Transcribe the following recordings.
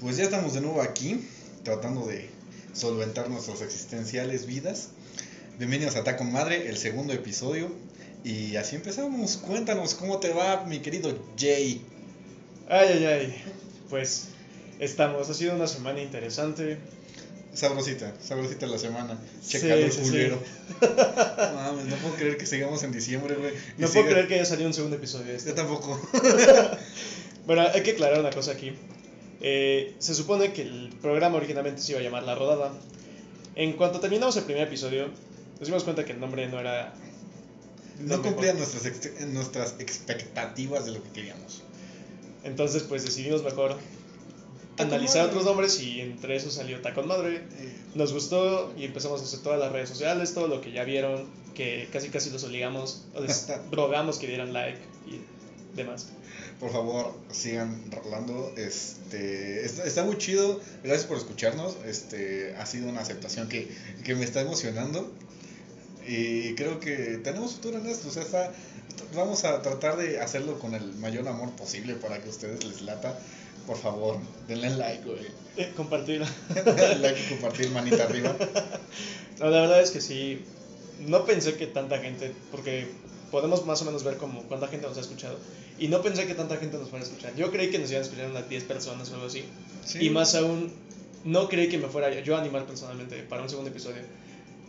Pues ya estamos de nuevo aquí, tratando de solventar nuestras existenciales vidas. Bienvenidos a Taco Madre, el segundo episodio. Y así empezamos. Cuéntanos cómo te va, mi querido Jay. Ay, ay, ay. Pues estamos. Ha sido una semana interesante. Sabrosita, sabrosita la semana. Sí, Checalo el sí, culero. sí. Mames, no puedo creer que sigamos en diciembre, güey. No puedo creer que haya salido un segundo episodio de Yo esto. tampoco. Bueno, hay que aclarar una cosa aquí. Eh, se supone que el programa originalmente se iba a llamar La Rodada. En cuanto terminamos el primer episodio, nos dimos cuenta que el nombre no era. No mejor. nuestras, ex- nuestras expectativas de lo que queríamos. Entonces, pues decidimos mejor analizar Madre. otros nombres y entre esos salió Tacón Madre. Nos gustó y empezamos a hacer todas las redes sociales, todo lo que ya vieron, que casi casi los obligamos, o les rogamos que dieran like y demás. Por favor, sigan rolando. Este, está, está muy chido. Gracias por escucharnos. Este, ha sido una aceptación que, que me está emocionando. Y creo que tenemos futuro en esto. O sea, está- vamos a tratar de hacerlo con el mayor amor posible para que a ustedes les lata. Por favor, denle like, güey. Eh, compartir. Denle like y compartir manita arriba. No, la verdad es que sí, no pensé que tanta gente, porque podemos más o menos ver como cuánta gente nos ha escuchado, y no pensé que tanta gente nos fuera a escuchar. Yo creí que nos iban a escuchar unas 10 personas o algo así, Sí. y más aún, no creí que me fuera yo a animar personalmente para un segundo episodio.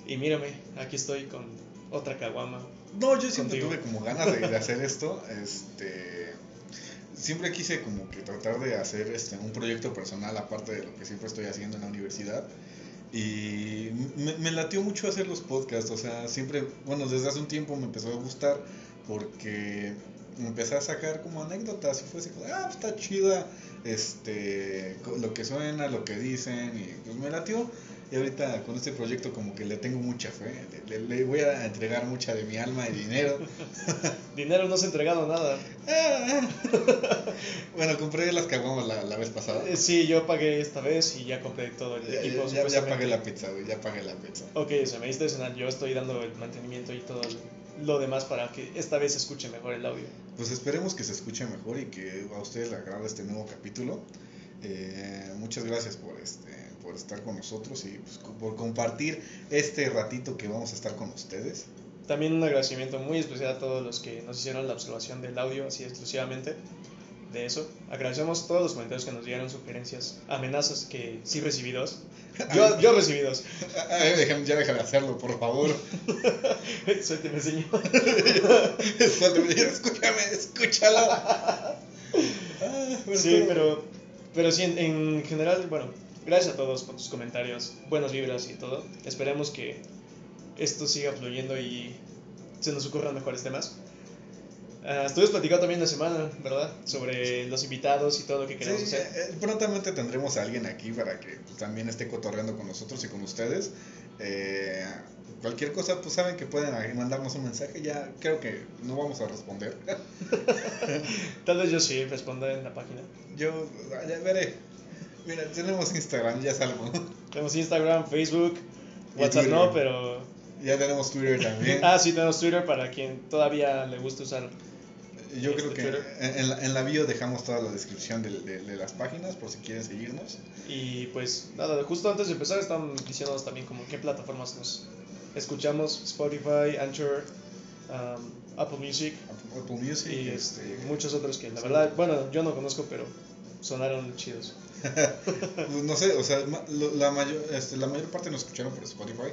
Y mírame, aquí estoy con otra caguama. No, yo siempre Contigo. tuve como ganas de, de hacer esto. Este, siempre quise como que tratar de hacer este un proyecto personal aparte de lo que siempre estoy haciendo en la universidad. Y me, me latió mucho hacer los podcasts. O sea, siempre, bueno, desde hace un tiempo me empezó a gustar porque empecé a sacar como anécdotas y fue así como, ah, está chida este, lo que suena, lo que dicen y pues me latió. Y ahorita con este proyecto como que le tengo mucha fe, le, le- le voy a entregar mucha de mi alma y dinero. Dinero no se ha entregado nada. bueno, compré las caguamas la, la vez pasada. Eh, sí, yo pagué esta vez y ya compré todo el Ya, equipo. ya- ya- pagué la pizza, güey, ya pagué la pizza. Ok, o sea, me diste cenar, yo estoy dando el mantenimiento y todo lo demás para que esta vez se escuche mejor el audio. Pues esperemos que se escuche mejor y que a ustedes les agrade este nuevo capítulo. Eh, muchas gracias por este por estar con nosotros y pues, por compartir este ratito que vamos a estar con ustedes. También un agradecimiento muy especial a todos los que nos hicieron la observación del audio, así exclusivamente de eso. Agradecemos todos los comentarios que nos dieron, sugerencias, amenazas que sí recibí dos. Yo, yo recibí dos. Ay, déjame- ya deja de hacerlo, por favor. Suélteme, señor. Suéltame, escúchame, escúchalo. Ah, bueno, Sí, pero, pero sí, en, en general, bueno, gracias a todos por tus comentarios, buenas vibras y todo. Esperemos que esto siga fluyendo y se nos ocurran mejores temas. Ah, estuvimos platicando también la semana, ¿verdad? Sobre los invitados y todo lo que queremos Sí, hacer. eh, prontamente tendremos a alguien aquí para que pues, también esté cotorreando con nosotros y con ustedes. Eh, cualquier cosa, pues saben que pueden mandarnos un mensaje. Ya creo que no vamos a responder. Tal vez yo sí responda en la página. Yo ya veré. Mira, tenemos Instagram, ya salgo. Tenemos Instagram, Facebook, Y WhatsApp Twitter. no, pero... Ya tenemos Twitter también. Ah, sí, tenemos Twitter para quien todavía le gusta usar. Yo este creo que Twitter. en, la, en la bio dejamos toda la descripción de, de- de las páginas por si quieren seguirnos. Y pues nada, justo antes de empezar están diciéndonos también como qué plataformas nos escuchamos, Spotify, Anchor, um, Apple Music Apple Music, y este, este, muchos otros que la verdad, bueno, yo no conozco, pero sonaron chidos. Pues no sé, o sea, la mayor, este, la mayor parte nos escucharon por Spotify,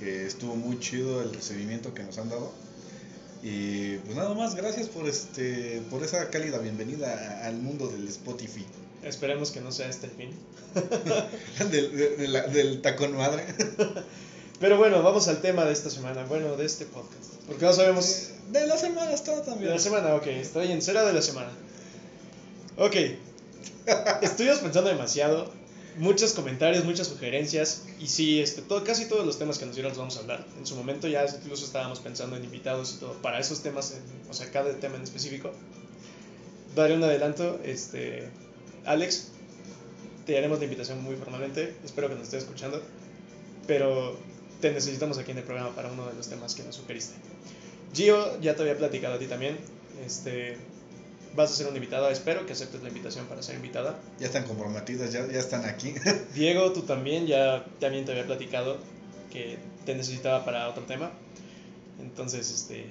que estuvo muy chido el recibimiento que nos han dado. Y pues nada más, gracias por este, por esa cálida bienvenida al mundo del Spotify, Esperemos que no sea este el fin. del, de- de la- del tacón madre. Pero bueno, vamos al tema de esta semana, bueno, de este podcast. Porque no sabemos De la semana está de también. la semana, ok, estoy en cera de la semana. Ok, estuvimos pensando demasiado, muchos comentarios, muchas sugerencias, y sí, este, todo, casi todos los temas que nos dieron los vamos a hablar. En su momento ya incluso estábamos pensando en invitados y todo, para esos temas, en- o sea, cada tema en específico. Daré un adelanto, este, Alex, te haremos la invitación muy formalmente, espero que nos estés escuchando, pero te necesitamos aquí en el programa para uno de los temas que nos sugeriste. Gio, ya te había platicado a ti también. Este, vas a ser una invitada. Espero que aceptes la invitación para ser invitada. Ya están comprometidas, ya, ya están aquí. Diego, tú también, ya también te había platicado que te necesitaba para otro tema. Entonces, este,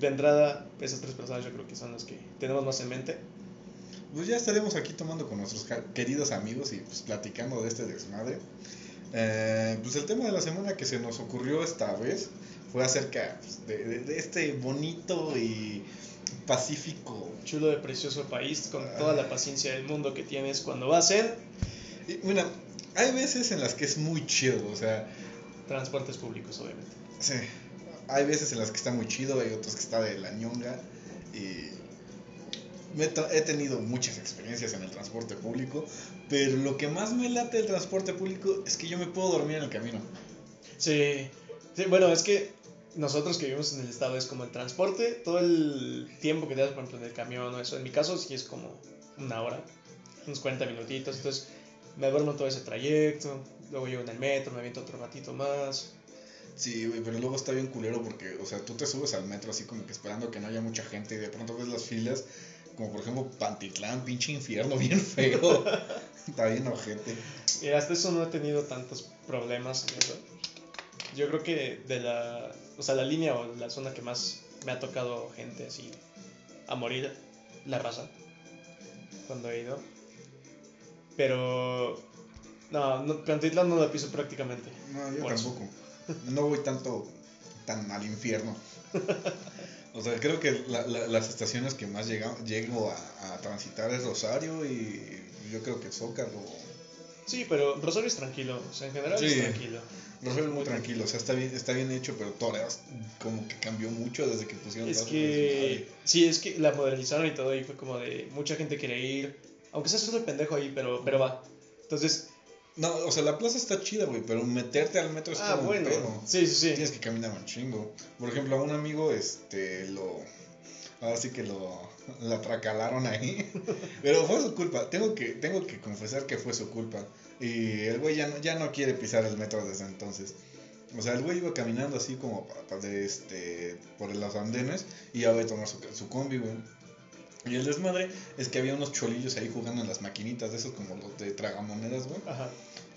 de entrada, esas tres personas yo creo que son las que tenemos más en mente. Pues ya estaremos aquí tomando con nuestros queridos amigos y pues platicando de este desmadre. Eh, pues el tema de la semana que se nos ocurrió esta vez fue acerca pues, de, de- de este bonito y pacífico. Chulo de precioso país, con toda la paciencia del mundo que tienes cuando vas en Y, bueno, hay veces en las que es muy chido, o sea, transportes públicos, obviamente. sí, hay veces en las que está muy chido, hay otras que está de la ñonga y he tenido muchas experiencias en el transporte público, pero lo que más me late del transporte público es que yo me puedo dormir en el camino. Sí, sí, bueno, es que nosotros que vivimos en el estado es como el transporte, todo el tiempo que te das, por ejemplo, en el camión o eso. En mi caso sí es como una hora, unos 40 minutitos, entonces me duermo todo ese trayecto, luego llego en el metro, me aviento otro ratito más. Sí, güey, pero luego está bien culero porque, o sea, tú te subes al metro así como que esperando que no haya mucha gente y de pronto ves las filas, como por ejemplo Pantitlán, pinche infierno, bien feo. está bien ojete. Y hasta eso no he tenido tantos problemas en eso. Yo creo que de la, o sea, la línea o la zona que más me ha tocado gente así a morir, la raza, cuando he ido. Pero, no, no Pantitlán no la piso prácticamente. No, yo eso. tampoco. No voy tanto tan al infierno. O sea, creo que la- la- las estaciones que más llega, llego a, a transitar es Rosario y yo creo que Zócalo. Sí, pero Rosario es tranquilo, o sea, en general Sí. es tranquilo. Rosario es muy tranquilo, o sea, está bien, está bien hecho, pero Toreos como que cambió mucho desde que pusieron Es que, sí, es que la modernizaron y todo y fue como de, mucha gente quiere ir, aunque sea solo el pendejo ahí, pero, pero va. Entonces, No, o sea, la plaza está chida, güey, pero meterte al metro es ah, como bueno, un pedo. sí, sí, sí. Tienes que caminar un chingo. Por ejemplo, a un amigo, este, lo. Ahora sí que lo. La tracalaron ahí. Pero fue su culpa. Tengo que, tengo que confesar que fue su culpa. Y el güey ya no, ya no quiere pisar el metro desde entonces. O sea, el güey iba caminando así como de este, por los andenes y ya iba a tomar su, su combi, güey. Y el desmadre es que había unos cholillos ahí jugando en las maquinitas de esos como los de tragamonedas, güey. Ajá.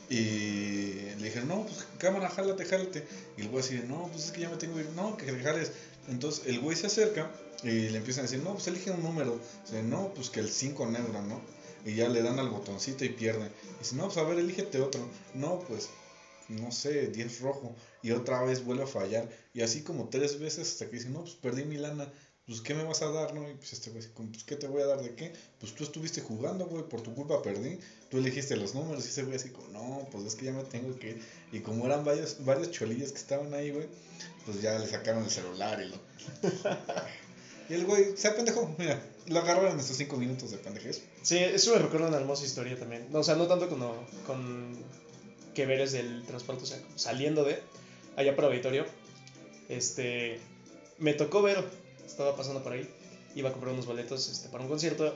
Y le dijeron, no, pues cámara, jálate, jálate. Y el güey así, no, pues es que ya me tengo que ir. No, que jales. Entonces el güey se acerca y le empiezan a decir, no, pues elige un número. Dice, no, pues que el 5 negro, ¿no? Y ya le dan al botoncito y pierde. Dice, no, pues a ver, elígete otro. No, pues, no sé, 10 rojo. Y otra vez vuelve a fallar. Y así como tres veces hasta que dice, no, pues perdí mi lana. Pues, ¿qué me vas a dar, no? Y pues este güey, como, pues, ¿qué te voy a dar de qué? Pues tú estuviste jugando, güey, por tu culpa perdí. Tú elegiste los números y ese güey así no, pues es que ya me tengo que ir. Y como eran varios, varios cholillos que estaban ahí, güey, pues ya le sacaron el celular y lo... y el güey se apendejó, mira, lo agarraron en estos cinco minutos de pendejez. Sí, eso me recuerda una hermosa historia también. No, o sea, no tanto con, con que veres del transporte, o sea, como saliendo de allá por auditorio. Este, me tocó ver, estaba pasando por ahí, iba a comprar unos boletos este, para un concierto.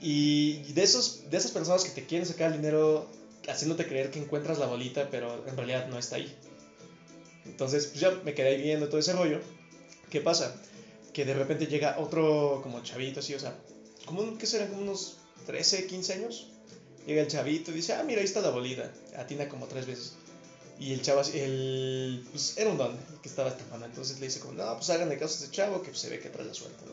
Y de, esos, de esas personas que te quieren sacar el dinero haciéndote creer que encuentras la bolita, pero en realidad no está ahí. Entonces, pues ya me quedé ahí viendo todo ese rollo. ¿Qué pasa? Que de repente llega otro como chavito así, o sea, como ¿qué serán? Como unos 13, 15 años. Llega el chavito y dice, ah, mira, ahí está la bolita. Atina como tres veces. Y el chavo, el, pues era un don el que estaba estafando. Entonces le dice como, no, pues háganle caso a este chavo que se ve que trae la suerte, ¿no?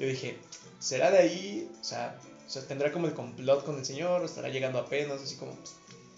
Yo dije, ¿será de ahí? O sea, o sea, ¿tendrá como el complot con el señor? ¿O estará llegando apenas, así como pues,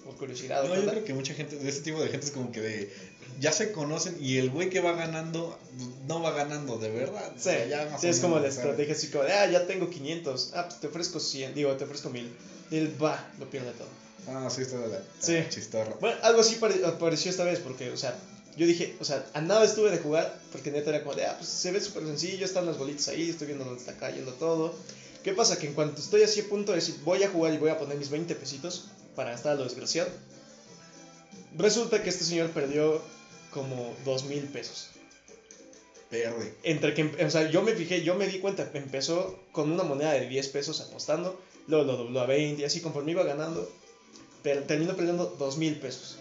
por curiosidad? No, yo creo que mucha gente, de ese tipo de gente es como que de, ya se conocen y el güey que va ganando, no va ganando de verdad. O Sí, sea, ya sí, o es como la estrategia así como de, ah, ya tengo 500, ah, pues te ofrezco 100, digo, te ofrezco 1000. Y él va, lo pierde todo. Ah, sí, está de la, Sí. chistorra. Bueno, algo así pare- apareció esta vez, porque, o sea, yo dije, o sea, a nada estuve de jugar, porque neta era como de, ah, pues se ve súper sencillo, están las bolitas ahí, estoy viendo dónde está cayendo todo. ¿Qué pasa? Que en cuanto estoy así a punto de decir, voy a jugar y voy a poner mis 20 pesitos para gastar a lo desgraciado, resulta que este señor perdió como 2 mil pesos. Verde. Entre que, o sea, yo me fijé, yo me di cuenta, empezó con una moneda de 10 pesos apostando, luego lo dobló a 20 y así conforme iba ganando, pero terminó perdiendo 2 mil pesos.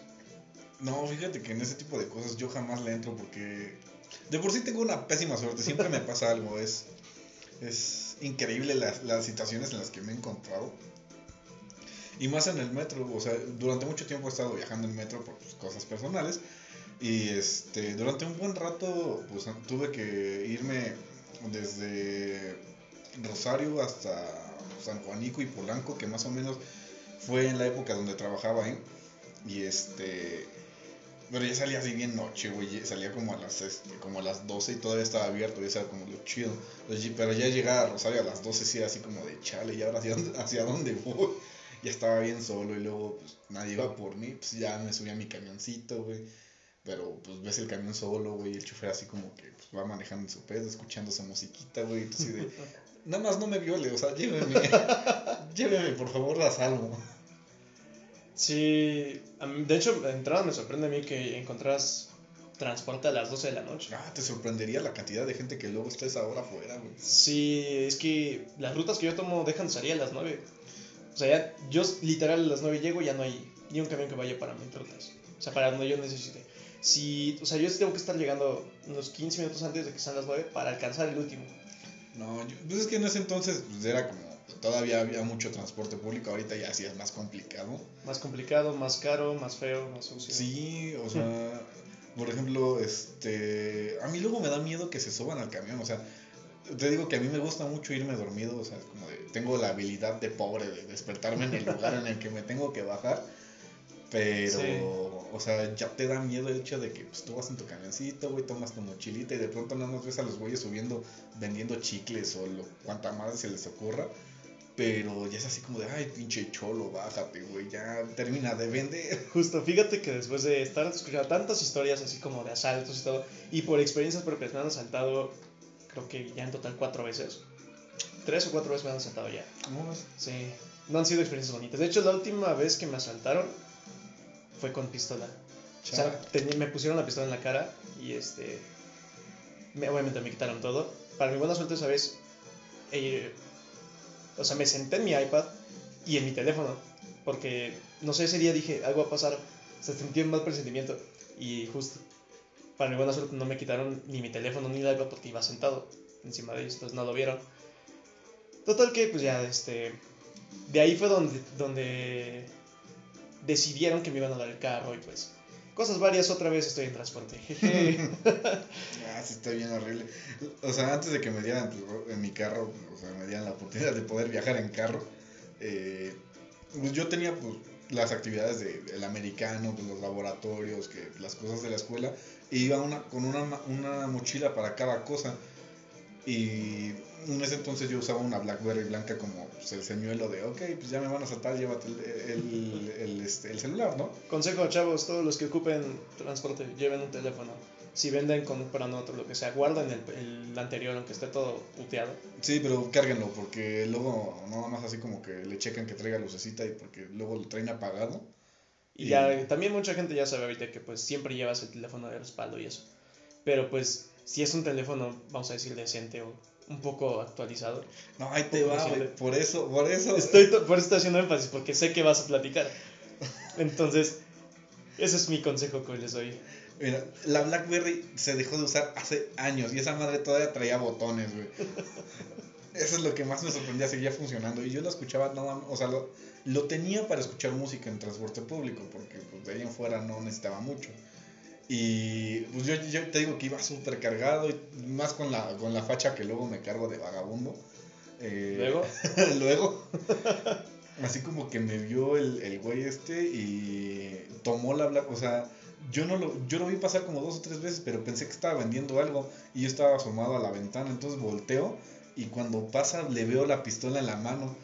No, fíjate que en ese tipo de cosas yo jamás le entro porque de por sí tengo una pésima suerte, siempre me pasa algo, es es increíble las, las situaciones en las que me he encontrado. Y más en el metro, o sea, durante mucho tiempo he estado viajando en metro por pues, cosas personales. Y este, durante un buen rato, pues tuve que irme desde Rosario hasta San Juanico y Polanco, que más o menos fue en la época donde trabajaba ahí. Y este, pero ya salía así bien noche, güey. Salía como a las este, como a las 12 y todavía estaba abierto, y era como lo chido. Pero ya llegaba a Rosario a las 12 sí era así como de chale, y ahora hacia hacia dónde voy. Ya estaba bien solo y luego pues nadie iba por mí, pues ya me subí a mi camioncito, güey. Pero pues ves el camión solo, güey, y el chofer así como que pues, va manejando en su pedo, escuchando su musiquita, güey. Entonces de, nada más no me viole, o sea, lléveme, lléveme por favor la salvo. Sí, de hecho, de entrada me sorprende a mí que encontrás transporte a las 12 de la noche. Ah, te sorprendería la cantidad de gente que luego está esa hora afuera, güey. Sí, es que las rutas que yo tomo dejan de salir a las 9. O sea, ya, yo literal a las 9 llego y ya no hay ni un camión que vaya para mis rutas. O sea, para donde yo necesite. Si, o sea, yo tengo que estar llegando unos 15 minutos antes de que sean las 9 para alcanzar el último. No, pues es que en ese entonces pues, era como todavía había mucho transporte público, ahorita ya sí es más complicado. Más complicado, más caro, más feo, más sucio. Sí, o sea, por ejemplo, este, a mí luego me da miedo que se suban al camión, o sea, te digo que a mí me gusta mucho irme dormido, o sea, como de, tengo la habilidad de pobre de despertarme en el lugar en el que me tengo que bajar, pero, o sea, ya te da miedo el hecho de que pues, tú vas en tu camioncito, güey, tomas tu mochilita y de pronto no nos ves a los güeyes subiendo, vendiendo chicles o lo, cuanta más se les ocurra. Pero ya es así como de, ay, pinche cholo, bájate, güey, ya termina de vender. Justo, fíjate que después de estar escuchando tantas historias así como de asaltos y todo, y por experiencias propias me han asaltado, creo que ya en total cuatro veces. Tres o cuatro veces me han asaltado ya. ¿Cómo Sí, no han sido experiencias bonitas. De hecho, la última vez que me asaltaron fue con pistola. O sea, me pusieron la pistola en la cara y este. Me, obviamente me quitaron todo. Para mi buena suerte esa vez. Eh, o sea, me senté en mi iPad y en mi teléfono. Porque, no sé, ese día dije, algo va a pasar. Se sentía un mal presentimiento. Y justo, para mi buena suerte, no me quitaron ni mi teléfono ni iPad porque iba sentado encima de ellos. Entonces no lo vieron. Total que, pues ya, este. De ahí fue donde, donde decidieron que me iban a dar el carro y pues cosas varias, otra vez estoy en transporte. ah, sí, está bien horrible. O sea, antes de que me dieran pues, en mi carro, o sea, me dieran la oportunidad de poder viajar en carro, eh, pues yo tenía pues, las actividades del americano, pues, los laboratorios, que las cosas de la escuela, e iba una, con una, una mochila para cada cosa. Y en ese entonces yo usaba una Blackberry blanca como pues, el señuelo de, ok, pues ya me van a saltar, llévate el, el, este, el, celular, ¿no? Consejo, chavos, todos los que ocupen transporte, lleven un teléfono. Si venden, compran otro, lo que sea, guarden el, el anterior, aunque esté todo puteado. Sí, pero cárguenlo, porque luego nada más así como que le checan que traiga lucecita y porque luego lo traen apagado. Y, ya, también mucha gente ya sabe ahorita que pues siempre llevas el teléfono de respaldo y eso. Pero pues si es un teléfono, vamos a decir, decente o un poco actualizado. No, ahí te va, Por eso, por eso. Estoy, por eso estoy haciendo énfasis, porque sé que vas a platicar. Entonces, ese es mi consejo que les doy. Mira, la BlackBerry se dejó de usar hace años y esa madre todavía traía botones, güey. Eso es lo que más me sorprendía, seguía funcionando. Y yo lo escuchaba nada o sea, lo, lo, tenía para escuchar música en transporte público, porque pues, de ahí en fuera no necesitaba mucho. Y pues yo, yo te digo que iba súper cargado, y más con la, con la facha que luego me cargo de vagabundo. Eh, ¿Luego? luego. así como que me vio el, el güey este y tomó la o sea, yo no lo, yo lo vi pasar como dos o tres veces, pero pensé que estaba vendiendo algo y yo estaba asomado a la ventana, entonces volteo y cuando pasa le veo la pistola en la mano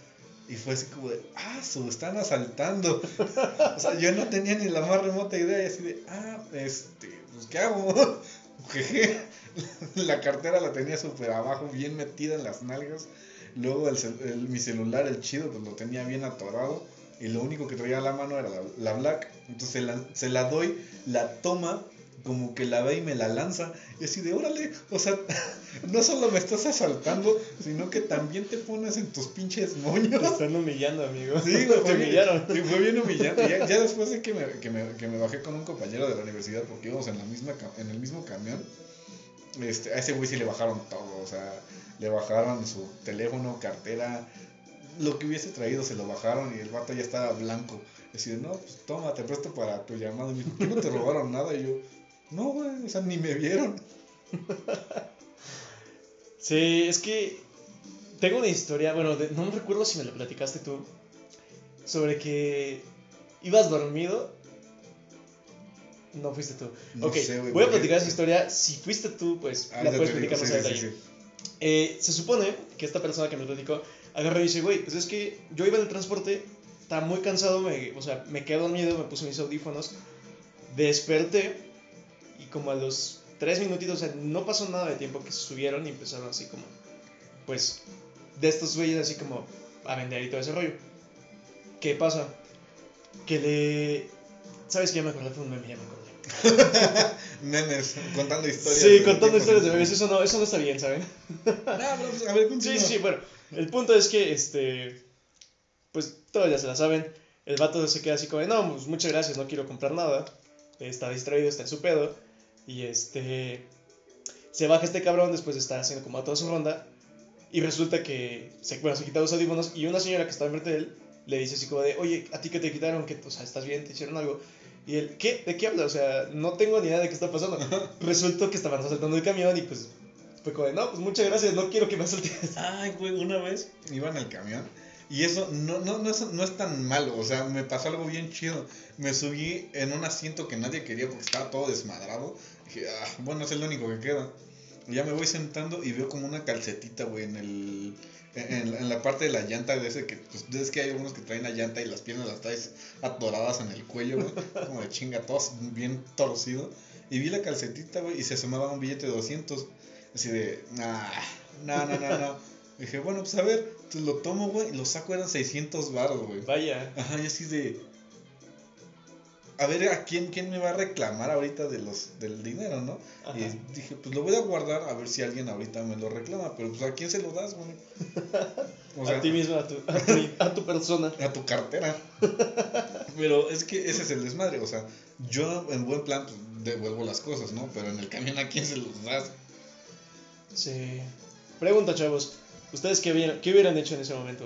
y fue así como de, ah, se están asaltando. o sea, yo no tenía ni la más remota idea. Y así de, ah, este, pues, ¿qué hago? Jeje. la cartera la tenía súper abajo, bien metida en las nalgas. Luego el, mi celular, el chido, pues lo tenía bien atorado. Y lo único que traía a la mano era la, Black. Entonces la, se la doy, la toma como que la ve y me la lanza. Y así de, órale, o sea, no solo me estás asaltando, sino que también te pones en tus pinches moños. Te están humillando, amigo. Sí, güey, te humillaron. Sí, fue bien humillante. Ya, ya, después de que me, que, me, que me bajé con un compañero de la universidad, porque íbamos en, la misma, en el mismo camión, este, a ese güey sí le bajaron todo, o sea, le bajaron su teléfono, cartera, lo que hubiese traído se lo bajaron y el vato ya estaba blanco. Decir, no, pues toma, te presto para tu llamado. Y me dijo, ¿qué no te robaron nada? Y yo, no, güey, o sea, ni me vieron. Sí, es que tengo una historia, bueno, de- no me recuerdo si me lo platicaste tú, sobre que ibas dormido. No fuiste tú. No ok, sé, voy a platicar esa historia. Si fuiste tú, pues Ah, la puedes platicar más sí. Eh, se supone que esta persona que me platicó agarró y dice, güey, pues es que yo iba en el transporte, estaba muy cansado, me, o sea, me quedé dormido, me puse mis audífonos, desperté como a los tres minutitos, o sea, no pasó nada de tiempo que se subieron y empezaron así como, pues, de estos güeyes así como a vender y todo ese rollo. ¿Qué pasa? Que le... ¿Sabes qué? Ya me acordé, fue un meme, ya me acordé. Memes, contando historias. Sí, contando historias de memes, eso no, eso no está bien, ¿saben? No, pero, pues, a ver, continúa. sí, sí, bueno, el punto es que, este, pues todos ya se la saben, el vato se queda así como, no, pues muchas gracias, no quiero comprar nada, está distraído, está en su pedo, y este, se baja este cabrón después de estar haciendo como toda su ronda, y resulta que, se, bueno, se quita los audífonos, y una señora que estaba enfrente de él, le dice así como de, oye, ¿a ti que te quitaron? que O sea, ¿estás bien? ¿Te hicieron algo? Y él, ¿qué? ¿De qué habla? O sea, no tengo ni idea de qué está pasando. Resultó que estaban asaltando el camión y pues fue como de, no, pues muchas gracias, no quiero que me asaltes. Ay, güey, una vez iba en el camión y eso no, no, no, es, no es tan malo, o sea, me pasó algo bien chido. Me subí en un asiento que nadie quería porque estaba todo desmadrado. Dije, ah, bueno, es el único que queda. Y ya me voy sentando y veo como una calcetita, güey, en el... En, en la parte de la llanta de ese que, pues, es que hay algunos que traen la llanta y las piernas las traes atoradas en el cuello, güey, como de chinga, todos bien torcido. Y vi la calcetita, güey, y se asomaba un billete de 200. Así de, nah, no, no, no, no. Dije, bueno, pues a ver, entonces lo tomo, güey, y lo saco, eran 600 baros, güey. Vaya. Ajá, y así de, a ver, ¿a quién, quién me va a reclamar ahorita de los, del dinero, no? Ajá. Y dije, pues lo voy a guardar a ver si alguien ahorita me lo reclama, pero pues ¿a quién se lo das, güey? O sea, a ti mismo, a tu, a tu, a tu persona. a tu cartera. Pero es que ese es el desmadre, o sea, yo en buen plan pues, devuelvo las cosas, ¿no? Pero en el camión a quién se los das. Sí. Pregunta, chavos. ¿Ustedes qué hubieran, qué hubieran hecho en ese momento?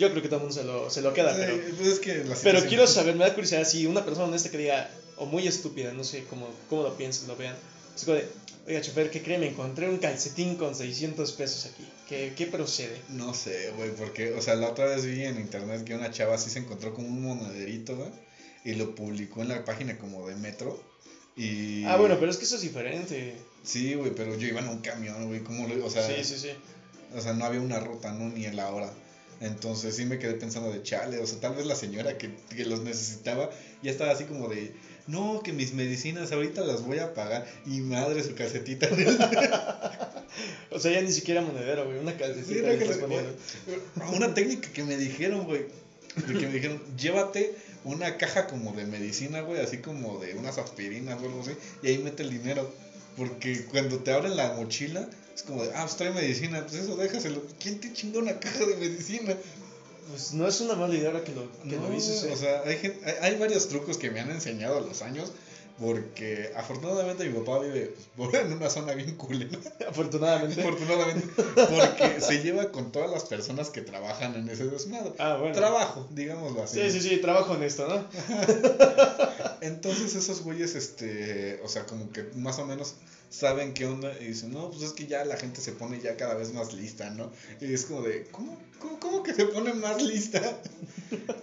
Yo creo que todo el mundo se lo, se lo queda, Sí, pero, pues es que la pero situación- quiero saber, me da curiosidad si una persona honesta que diga, o muy estúpida, no sé cómo, cómo lo piensen, lo vean. Es como de, oiga, chofer, ¿qué cree? Me encontré un calcetín con 600 pesos aquí. ¿Qué, qué procede? No sé, güey, porque, o sea, la otra vez vi en internet que una chava sí se encontró con un monederito, güey, y lo publicó en la página como de Metro. Y... Ah, bueno, pero es que eso es diferente. Sí, güey, pero yo iba en un camión, güey, ¿cómo lo O sea, Sí, sí, sí. o sea, no había una ruta, ¿no? Ni en la hora. Entonces sí me quedé pensando de chale, o sea, tal vez la señora que, que los necesitaba ya estaba así como de, no, que mis medicinas ahorita las voy a pagar. Y madre, su calcetita. O sea, ya ni siquiera monedero, güey. Una calcetita Sí, que. Una técnica que me dijeron, güey. De que me dijeron, llévate una caja como de medicina, güey, así como de unas aspirinas o algo así, y ahí mete el dinero. Porque cuando te abren la mochila, es como de, ah, pues trae medicina, pues eso déjaselo. ¿Quién te chingó una caja de medicina? Pues no es una mala idea ahora que lo, que No, lo dices. eh. o sea, hay, gen- hay, hay varios trucos que me han enseñado a los años. Porque afortunadamente mi papá vive pues, en una zona bien culera. Afortunadamente. Afortunadamente. Porque se lleva con todas las personas que trabajan en ese desmadre. Ah, bueno. Trabajo, digámoslo así. Sí, sí, sí, trabajo honesto, ¿no? Entonces esos güeyes, este, o sea, como que más o menos saben qué onda y dicen, no, pues es que ya la gente se pone ya cada vez más lista, ¿no? Y es como de, ¿cómo, cómo, cómo que se pone más lista?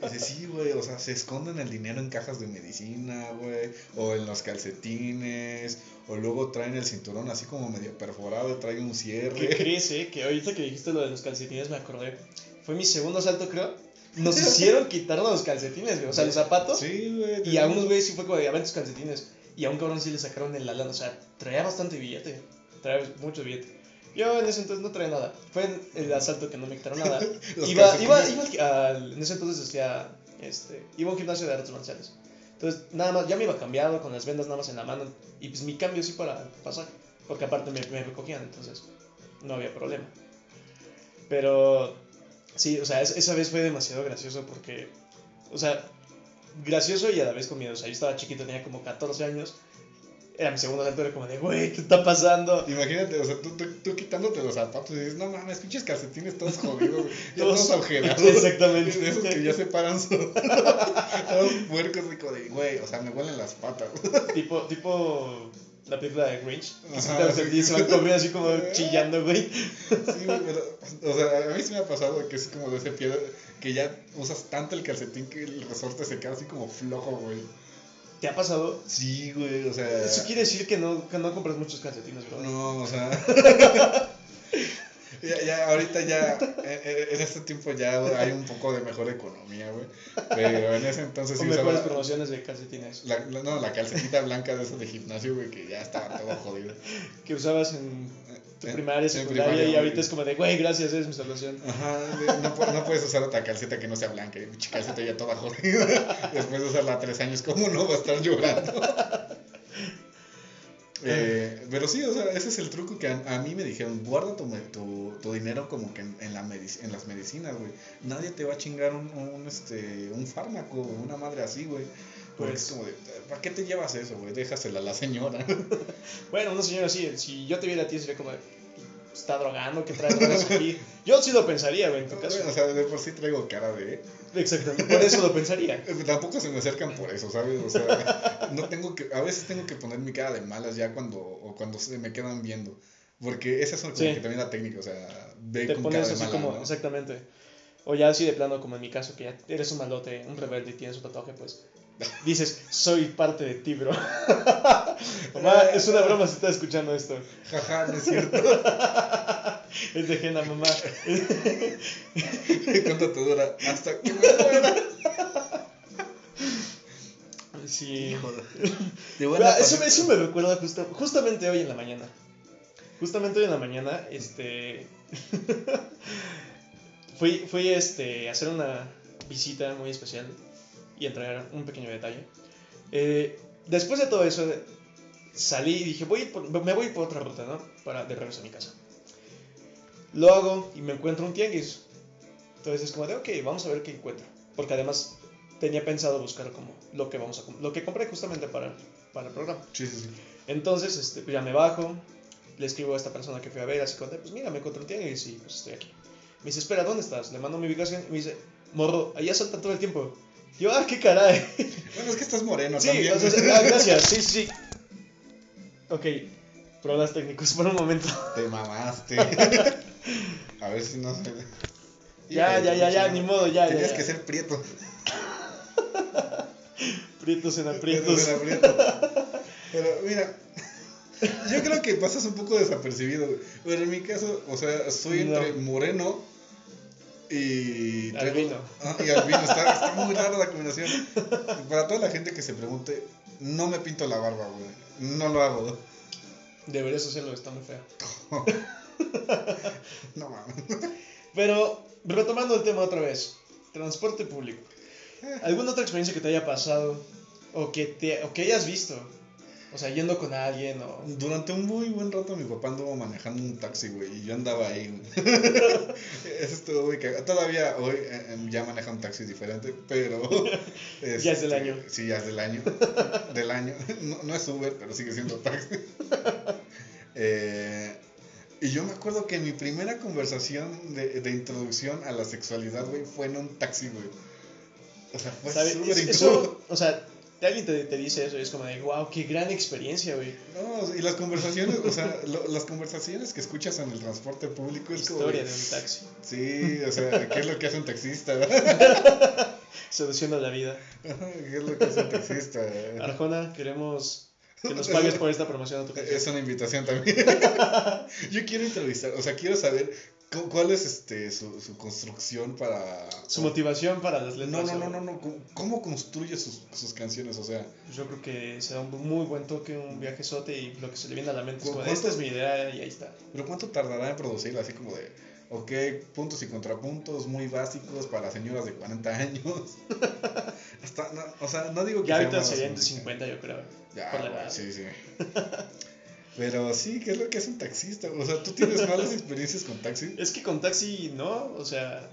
Dice, sí, güey, o sea, se esconden el dinero en cajas de medicina, güey, o en los calcetines, o luego traen el cinturón así como medio perforado y trae un ¿Qué cierre. crees, eh? Que ahorita que dijiste lo de los calcetines me acordé. Fue mi segundo asalto, creo. Nos hicieron quitarnos los calcetines, güey. O sea, los zapatos. Sí, güey. Y a unos güeyes sí fue como de, tus calcetines. Y a un cabrón sí le sacaron el lana. O sea, traía bastante billete. Traía mucho billete. Yo en ese entonces no traía nada. Fue en el asalto que no me quitaron nada. Iba, iba, iba al- en ese entonces decía, este, iba a un gimnasio de artes marciales. Entonces, nada más, ya me iba cambiado con las vendas nada más en la mano. Y pues mi cambio sí para pasar. Porque aparte me, me recogían, entonces no había problema. Pero, sí, o sea, es- esa vez fue demasiado gracioso porque, o sea, gracioso y a la vez con miedo. O sea, yo estaba chiquito, tenía como 14 años. era mi segundo salto, era como de, güey, ¿qué está pasando? Imagínate, o sea, tú, tú, tú quitándote los zapatos y dices, no mames, pinches calcetines todos jodidos, ya Todos- todos agujerados. Exactamente. De esos que ya separan su... todos puercos como de, güey, o sea, me huelen las patas. tipo, tipo la película de Grinch. que se Ajá, sí. se van corriendo así como chillando, güey. Sí, güey, pero, o sea, a mí sí me ha pasado que es como de ese pie que ya usas tanto el calcetín que el resorte se queda así como flojo, güey. ¿Te ha pasado? Sí, güey, o sea... Eso quiere decir que no, que no compras muchos calcetines, bro. No, o sea... ya, ya, ahorita ya, eh, eh, en este tiempo ya hay un poco de mejor economía, güey. Pero en ese entonces o sí mejores promociones de calcetines la, la- no, la calcetita blanca de esos de gimnasio, güey, que ya estaba todo jodido. que usabas en tu primaria, secundaria primaria, y ahorita es como de, güey, gracias, eres mi salvación. Ajá, no, pu- no puedes usar otra calceta que no sea blanca, y pinche calceta ya toda jodida. Después de usarla tres años, ¿cómo no va a estar llorando? Eh, pero sí, o sea, ese es el truco que a, a mí me dijeron, guarda tu, tu, tu dinero como que en, en, la medic- en las medicinas, güey. Nadie te va a chingar un, un, este, un fármaco, una madre así, güey. Pues- es como de, ¿para qué te llevas eso, güey? Déjasela a la señora. Bueno, una señora así, si yo te viera a ti sería como de, está drogando, que trae drogas aquí. Yo sí lo pensaría, güey, en tu caso. o sea, de por sí traigo cara de... Exactamente, por eso lo pensaría. Eh, Tampoco se me acercan por eso, ¿sabes? O sea, no tengo que, a veces tengo que poner mi cara de malas ya cuando, o cuando se me quedan viendo. Porque esa es como Sí. que también la técnica, o sea, ve Te con pones cara de así mala, como, ¿no? exactamente. O ya así de plano, como en mi caso, que ya eres un malote, un rebelde y tienes un tatuaje, pues dices, soy parte de ti, bro. mamá, es una broma si estás escuchando esto. Jaja, no es cierto. Es de Jena, mamá. ¿Cuánto te dura? Hasta que me muera. Sí. De eso, me- eso me recuerda justa- justamente hoy en la mañana. Justamente hoy en la mañana, este. fui, fui este, a hacer una visita muy especial y entregar un pequeño detalle. Eh, después de todo eso, salí y dije, voy por- me voy por otra ruta, ¿no? Para de regreso a mi casa. Lo hago y me encuentro un tianguis. Entonces es como de, ok, vamos a ver qué encuentro. Porque además tenía pensado buscar como lo que vamos a lo que compré justamente para, para el programa. Sí, sí, sí. Entonces, este, pues ya me bajo, le escribo a esta persona que fui a ver, así como, de, pues mira, me encontré un tianguis y pues estoy aquí. Me dice, espera, ¿dónde estás? Le mando mi ubicación y me dice, morro, allá salta todo el tiempo. Yo, ah, qué caray. Bueno, es que estás moreno Sí, también. ah, gracias, sí, sí. Ok, problemas técnicos por un momento. Te mamaste. A ver si no se... Ya, ya, ya, ya, ni modo, ya, ya, Tenías que ser prieto. Prietos en aprietos. un aprieto. Pero mira, yo creo que pasas un poco desapercibido. güey. Pero en mi caso, o sea, soy entre moreno y. Albino. Ah, y albino. Está, está muy rara la combinación. Para toda la gente que se pregunte, no me pinto la barba, güey. No lo hago. Deberías hacerlo, está muy feo. No mames. Pero, retomando el tema otra vez, transporte público. ¿Alguna otra experiencia que te haya pasado o que, te, o que hayas visto? O sea, yendo con alguien o... Durante un muy buen rato mi papá anduvo manejando un taxi, güey, y yo andaba ahí, güey. Eso estuvo muy cagado. Todavía hoy eh, eh, ya maneja un taxi diferente, pero... Ya es del este, año. Sí, ya es del año. Del año. No, no es Uber, pero sigue siendo taxi. Eh, y yo me acuerdo que mi primera conversación de, de introducción a la sexualidad, güey, fue en un taxi, güey. O sea, fue súper incómodo. o sea, alguien te, te dice eso y es como de, wow, qué gran experiencia, güey. No, y las conversaciones, o sea, lo- las conversaciones que escuchas en el transporte público es como... Historia de- de un taxi. Sí, o sea, ¿qué es lo que hace un taxista? Seduciendo la vida. ¿Qué es lo que hace un taxista? Arjona, queremos que nos pagues por esta promoción a tu canción. Es una invitación también. Yo quiero entrevistar, o sea, quiero saber cuál es este su, su construcción para... Su motivación para las No, letras. no, no, o- no, no, ¿cómo- ¿cómo construye sus, sus canciones? O sea, yo creo que se da un muy buen toque, un viajezote y lo que se le viene a la mente es como, ¿Cuánto- esta es mi idea y ahí está. ¿pero cuánto tardará en producirla? Así como de, ok, puntos y contrapuntos muy básicos para señoras de 40 años. Hasta, no, o sea, no digo que Ya ahorita serían de música. 50 yo creo. Ya, por la edad. sí, sí. Pero sí, ¿qué es lo que hace un taxista? O sea, ¿tú tienes malas experiencias con taxi? Es que con taxi no, o sea,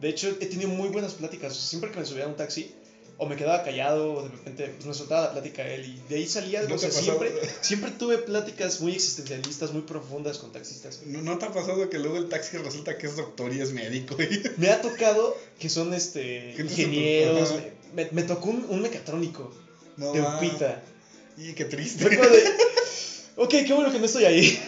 de hecho he tenido muy buenas pláticas. Siempre que me subía a un taxi, o me quedaba callado, o de repente pues, me soltaba la plática a él y de ahí salía algo. ¿No o sea, siempre, siempre tuve pláticas muy existencialistas, muy profundas con taxistas. ¿No, no te ha pasado que luego el taxi resulta que es doctor y es médico? Me ha tocado que son este ingenieros, me, me- me tocó un, un mecatrónico No, de. Upita. Y qué triste. Fue como de, ok, qué bueno que no estoy ahí.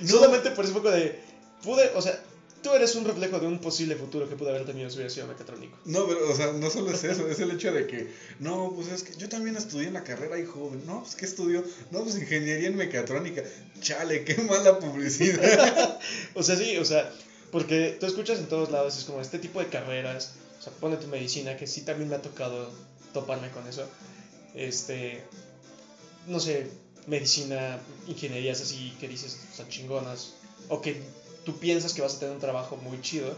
No. Solamente por ese poco de, pude, o sea, tú eres un reflejo de un posible futuro que pude haber tenido si hubiera sido mecatrónico. No, pero, o sea, no solo es eso, es el hecho de que, no, pues es que yo también estudié en la carrera y joven, no, pues ¿qué estudió? No, pues ingeniería en mecatrónica. Chale, qué mala publicidad. O sea, sí, o sea, porque tú escuchas en todos lados, es como este tipo de carreras, o sea, pone tu medicina, que sí también me ha tocado toparme con eso. Este, no sé, medicina, ingenierías así que dices, sea, chingonas, o que tú piensas que vas a tener un trabajo muy chido,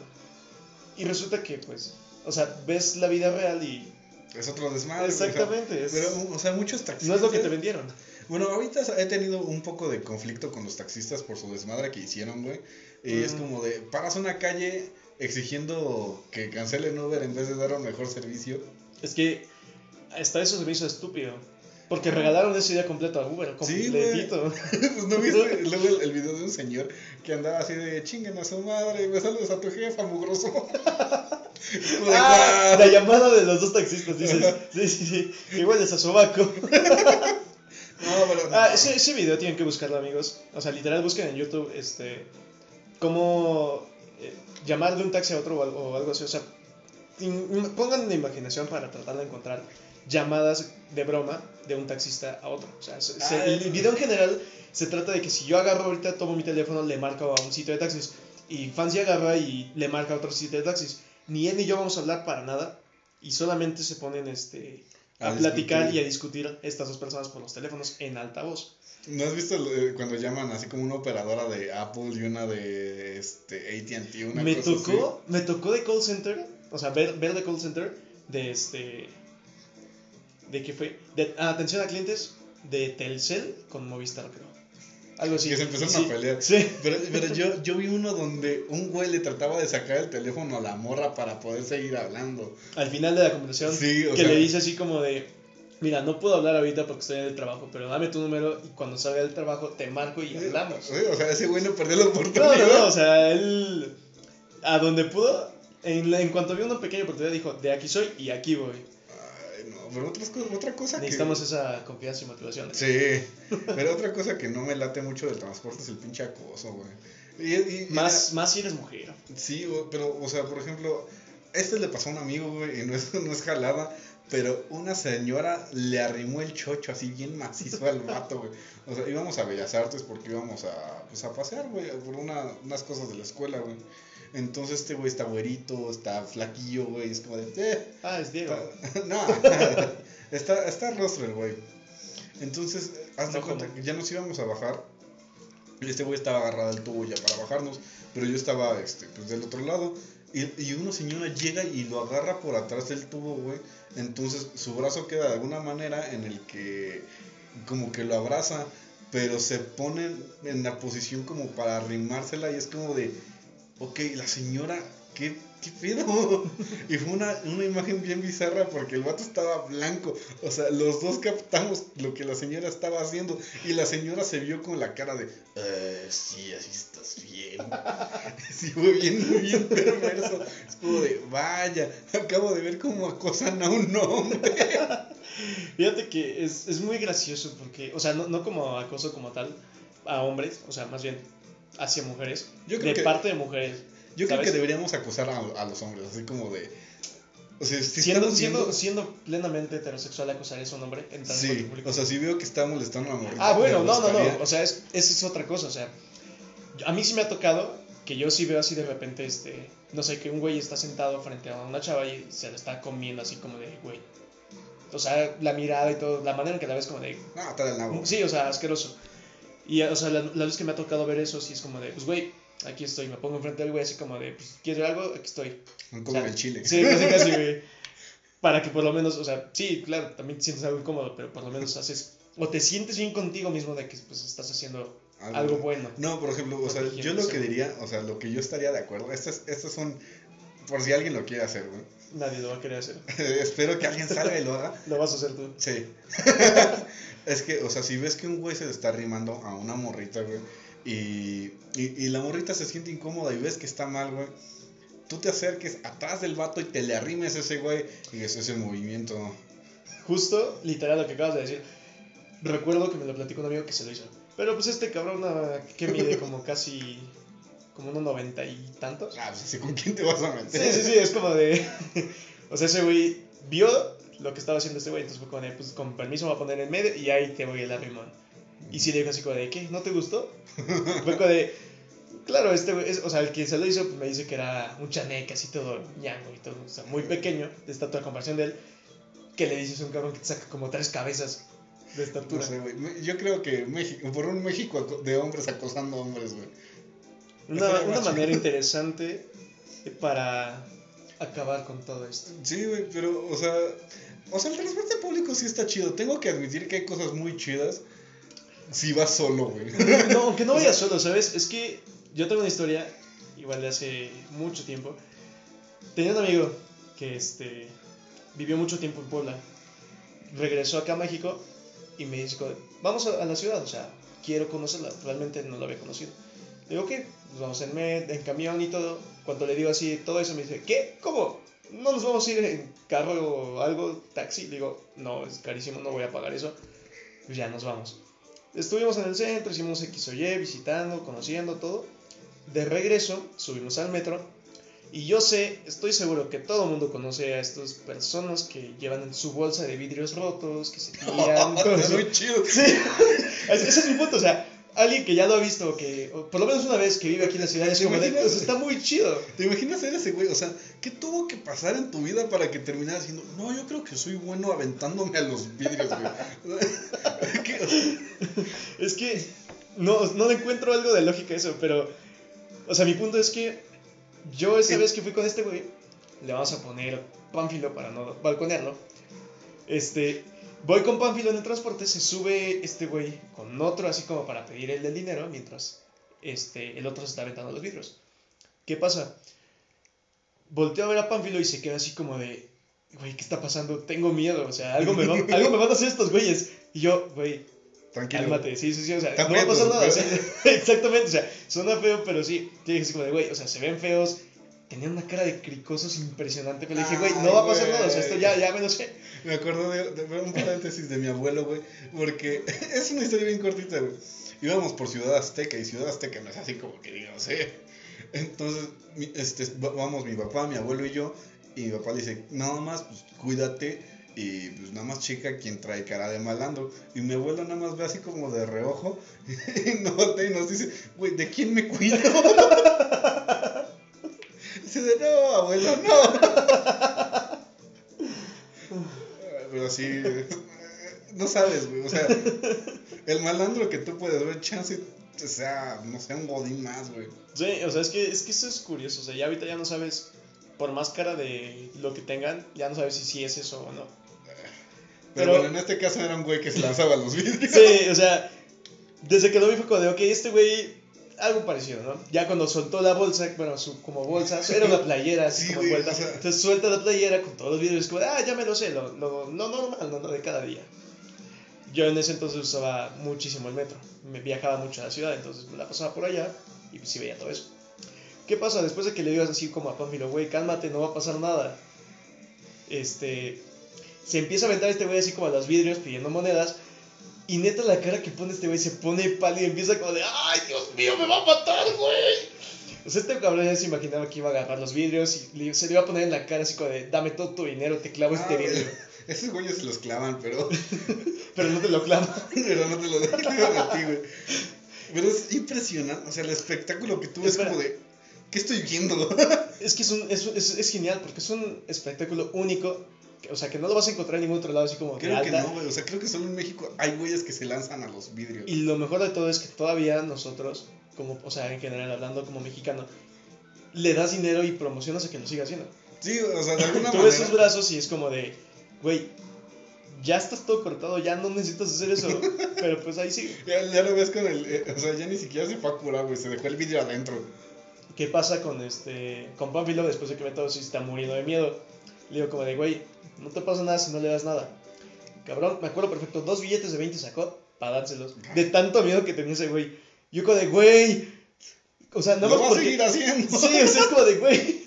y resulta que, pues, o sea, ves la vida real y... es otro desmadre. o sea, Exactamente, es- pero, o sea, muchos taxistas. no es lo que te vendieron. Bueno, ahorita he tenido un poco de conflicto con los taxistas por su desmadre que hicieron, güey. Y es Mm. como de, paras una calle exigiendo que cancelen Uber en vez de dar un mejor servicio. Es que hasta eso se me hizo estúpido. Porque regalaron ese día completo a Uber, Sí, completito. pues no viste luego el, el video de un señor que andaba así de chinguen a su madre, me saludas a tu jefa, mugroso. Ah, la llamada de los dos taxistas, dices. Sí, sí, sí. Igual es a sobaco. No, pero no. Ah, ese, ese video tienen que buscarlo, amigos. O sea, literal, busquen en YouTube este. Cómo eh, llamar de un taxi a otro o algo, o algo así. O sea, in- pongan la imaginación para tratar de encontrar llamadas de broma de un taxista a otro. O sea, se- se- Ah, el video en general se trata de que si yo agarro ahorita, tomo mi teléfono, le marco a un sitio de taxis. Y Fancy agarra y le marca a otro sitio de taxis. Ni él ni yo vamos a hablar para nada. Y solamente se ponen este, a, A platicar discutir. y a discutir estas dos personas por los teléfonos en altavoz. ¿No has visto eh, cuando llaman así como una operadora de Apple y una de este, AT&T? Me cosa así? tocó, me tocó de call center, o sea, ver, ver de call center de este, de qué fue, de atención a clientes de Telcel con Movistar, creo. Algo así. Que se empezaron Sí, a pelear. Sí. Pero, pero yo, yo vi uno donde un güey le trataba de sacar el teléfono a la morra para poder seguir hablando. Al final de la conversación, Sí, o que sea- le dice así como de, mira, no puedo hablar ahorita porque estoy en el trabajo, pero dame tu número y cuando salga del trabajo te marco y hablamos. O sea, ese güey no perdió la No, oportunidad. no, no, o sea, él a donde pudo, en cuanto vio una pequeña oportunidad dijo, de aquí soy y aquí voy. Pero otras cosas- otra cosa que... Necesitamos esa confianza y motivación. Sí, pero otra cosa que no me late mucho del transporte es el pinche acoso, güey. Y, Más, más si eres mujer. sí, pero, o sea, por ejemplo, este le pasó a un amigo, güey, y no es, no es jalada, pero una señora le arrimó el chocho así bien macizo al vato, güey. O sea, íbamos a Bellas Artes porque íbamos a, pues, a pasear, güey, por una, unas cosas de la escuela, güey. Entonces este güey está güerito, está flaquillo, güey, es como de, eh, Ah, es Diego. Está- no, está, está rostro el güey. Entonces, haz de No, cuenta que ya nos íbamos a bajar. Y este güey estaba agarrado al tubo ya para bajarnos. Pero yo estaba este, pues, del otro lado. Y, y una señora llega y lo agarra por atrás del tubo, güey. Entonces su brazo queda de alguna manera en el que como que lo abraza. Pero se pone en la posición como para arrimársela y es como de, ok, la señora, ¿qué, qué pedo? Y fue una, una imagen bien bizarra porque el vato estaba blanco. O sea, los dos captamos lo que la señora estaba haciendo. Y la señora se vio con la cara de, "Eh, sí, así estás bien. Sí, fue bien, bien perverso. Es como de, vaya, acabo de ver cómo acosan a un hombre. Fíjate que es, es muy gracioso porque, o sea, no, no como acoso como tal a hombres, o sea, más bien hacia mujeres, Yo creo de que- parte de mujeres. Yo creo ¿sabes? que deberíamos acosar a, a los hombres, así como de. O sea, si siendo, siendo, siendo plenamente heterosexual acosar a un hombre en transporte Sí, público. o sea, si veo que está molestando a una morrita. Ah, bueno, no, no, no. O sea, es, esa es otra cosa. O sea, a mí sí me ha tocado que yo sí veo así de repente, este, no sé, que un güey está sentado frente a una chava y se la está comiendo así como de, güey. O sea, la mirada y todo, la manera en que la ves como de, No, está del sí, o sea, asqueroso. Y, o sea, la, la vez que me ha tocado ver eso, sí es como de, pues, güey, aquí estoy. Me pongo enfrente del güey así como de, pues, ¿quieres algo? Aquí estoy. Como o sea, el chile. Sí, casi, casi, güey. Para que por lo menos, o sea, sí, claro, también te sientes algo incómodo, pero por lo menos haces, o te sientes bien contigo mismo de que pues estás haciendo Algo- algo bueno. No, por ejemplo, o sea, yo lo que diría, o sea, lo que yo estaría de acuerdo, estas, estas son Por si alguien lo quiere hacer, güey. Nadie lo va a querer hacer. Espero que alguien salga y lo haga. Lo vas a hacer tú. Sí. es que, o sea, si ves que un güey se le está rimando a una morrita, güey, y, y, y la morrita se siente incómoda y ves que está mal, güey, tú te acerques atrás del vato y te le arrimes a ese güey y es ese movimiento. Justo, literal, lo que acabas de decir. Recuerdo que me lo platicó un amigo que se lo hizo. Pero pues este cabrón, que mide como casi. como unos noventa y tantos. Ah, pues así, ¿con quién te vas a meter? Sí, sí, sí, es como de. o sea, ese güey vio lo que estaba haciendo este güey, entonces fue de, pues con permiso me voy a poner en medio y ahí te voy el arrimón. Y sí le dijo así como de, ¿qué? ¿No te gustó? fue como de. Claro, este güey, es- o sea, el que se lo hizo pues, me dice que era un chaneque, así todo ñango y todo, o sea, muy pequeño, de estatura a comparación de él, que le dices a un cabrón que te saca como tres cabezas de No estatura. sé, güey. Yo creo que México, por un México de hombres acosando hombres, güey. Una, una manera interesante para acabar con todo esto. Sí, güey, pero, o sea, o sea, el transporte público sí está chido. Tengo que admitir que hay cosas muy chidas si vas solo, güey. No, aunque no vayas solo, ¿sabes? Es que yo tengo una historia, igual de hace mucho tiempo. Tenía un amigo que este, vivió mucho tiempo en Puebla. Regresó acá a México y me como, vamos a, a la ciudad, o sea, quiero conocerla. Realmente no la había conocido. Le digo, ¿qué? Pues vamos en, med, en camión y todo. Cuando le digo así todo eso, me dice, ¿qué? ¿Cómo? ¿No nos vamos a ir en carro o algo, taxi? Digo, no, es carísimo, no voy a pagar eso. Pues ya nos vamos. Estuvimos en el centro, hicimos X o Y, visitando, conociendo todo. De regreso, subimos al metro. Y yo sé, estoy seguro que todo el mundo conoce a estas personas que llevan en su bolsa de vidrios rotos, que se tiran. todo muy chido. Sí, ese es mi punto. O sea, alguien que ya lo ha visto, que o por lo menos una vez que vive aquí en la ciudad, es ¿Te como de, imaginas? está muy chido. ¿Te imaginas ser ese güey? O sea, ¿qué tuvo que pasar en tu vida para que terminaras diciendo, no, yo creo que soy bueno aventándome a los vidrios, güey? Es que no, no le encuentro algo de lógica a eso, pero. O sea, mi punto es que yo esa vez que fui con este güey, le vamos a poner Pánfilo para no balconearlo. Este. Voy con Pánfilo en el transporte, se sube este güey con otro, así como para pedir el del dinero, mientras este, el otro se está aventando los vidrios. ¿Qué pasa? Volteo a ver a Pánfilo y se queda así como de, güey, ¿qué está pasando? Tengo miedo, o sea, algo me, va- algo me van a hacer estos güeyes. Y yo, güey, tranquilo. Cálmate, sí, sí, sí, o sea, no va a pasar nada, exactamente, o sea, suena feo, pero sí, dije así como de, güey, o sea, se ven feos, tenían una cara de cricosos impresionante, pero le dije, güey, no va a pasar nada, o sea, esto ya, ya me lo sé. Me acuerdo de, de un paréntesis de mi abuelo, güey, porque es una historia bien cortita, güey. Íbamos por Ciudad Azteca y Ciudad Azteca no es así como que digo, sé. Entonces, este, va- vamos mi papá, mi abuelo y yo, y mi papá le dice, nada más, pues cuídate y pues nada más checa quien trae cara de malandro. Y mi abuelo nada más ve así como de reojo y nos voltea y nos dice, güey, ¿de quién me cuido? Dice de no, abuelo, no. Pero sí, no sabes, güey. O sea, el malandro que tú puedes ver, chance sea, no sé, un godín más, güey. Sí, o sea, es que, es que eso es curioso, o sea, ya ahorita ya no sabes, por más cara de lo que tengan, ya no sabes si sí es eso o no. Pero, Pero- bueno, en este caso era un güey que se lanzaba a los vidrios. Sí, o sea, desde que lo vi fue como de, ok, este güey, algo parecido, ¿no? Ya cuando soltó la bolsa, bueno, su como bolsa, era una playera así Sí, como güey, envuelta. o sea- Entonces suelta la playera con todos los vidrios, como, ah, ya me lo sé, lo, lo, no normal, no, no de cada día. Yo en ese entonces usaba muchísimo el metro, me viajaba mucho a la ciudad, entonces me la pasaba por allá y pues sí veía todo eso. ¿Qué pasa? Después de que le digas así como a Pánfilo, güey, cálmate, no va a pasar nada. Este, se empieza a aventar este güey así como a los vidrios pidiendo monedas. Y neta la cara que pone este güey se pone pálido y empieza como de ¡Ay, Dios mío, me va a matar, güey! O sea, este cabrón ya se imaginaba que iba a agarrar los vidrios y se le iba a poner en la cara así como de ¡Dame todo tu dinero, te clavo este Ah, güey, vidrio! Esos güeyes se los clavan, pero, Pero no te lo clavo. pero no te lo dejan a ti, güey. Pero es impresionante, o sea, el espectáculo que tú ves Espera. como de, ¿qué estoy viendo? Es que es, un, es, es, es genial porque es un espectáculo único. O sea, que no lo vas a encontrar en ningún otro lado así como Creo que no, güey, o sea, creo que solo en México hay güeyes que se lanzan a los vidrios. Y lo mejor de todo es que todavía nosotros, como, o sea, en general hablando como mexicano, le das dinero y promocionas a que lo siga haciendo. Sí, o sea, de alguna Tú ves sus manera. brazos y es como de, güey, ya estás todo cortado, ya no necesitas hacer eso. Pero pues ahí sí. Ya, ya lo ves con el. eh, o sea, ya ni siquiera se fue a curar, güey. Se dejó el vidrio adentro. ¿qué pasa con este con Pánfilo después de que Beto sí está muriendo de miedo? Le digo como de, güey, no te pasa nada si no le das nada. Cabrón, me acuerdo perfecto, dos billetes de 20 sacó para dárselos. De tanto miedo que tenía ese güey. Yo como de, güey. O sea, no Lo más va a seguir haciendo. Sí, o sea, es como de, güey.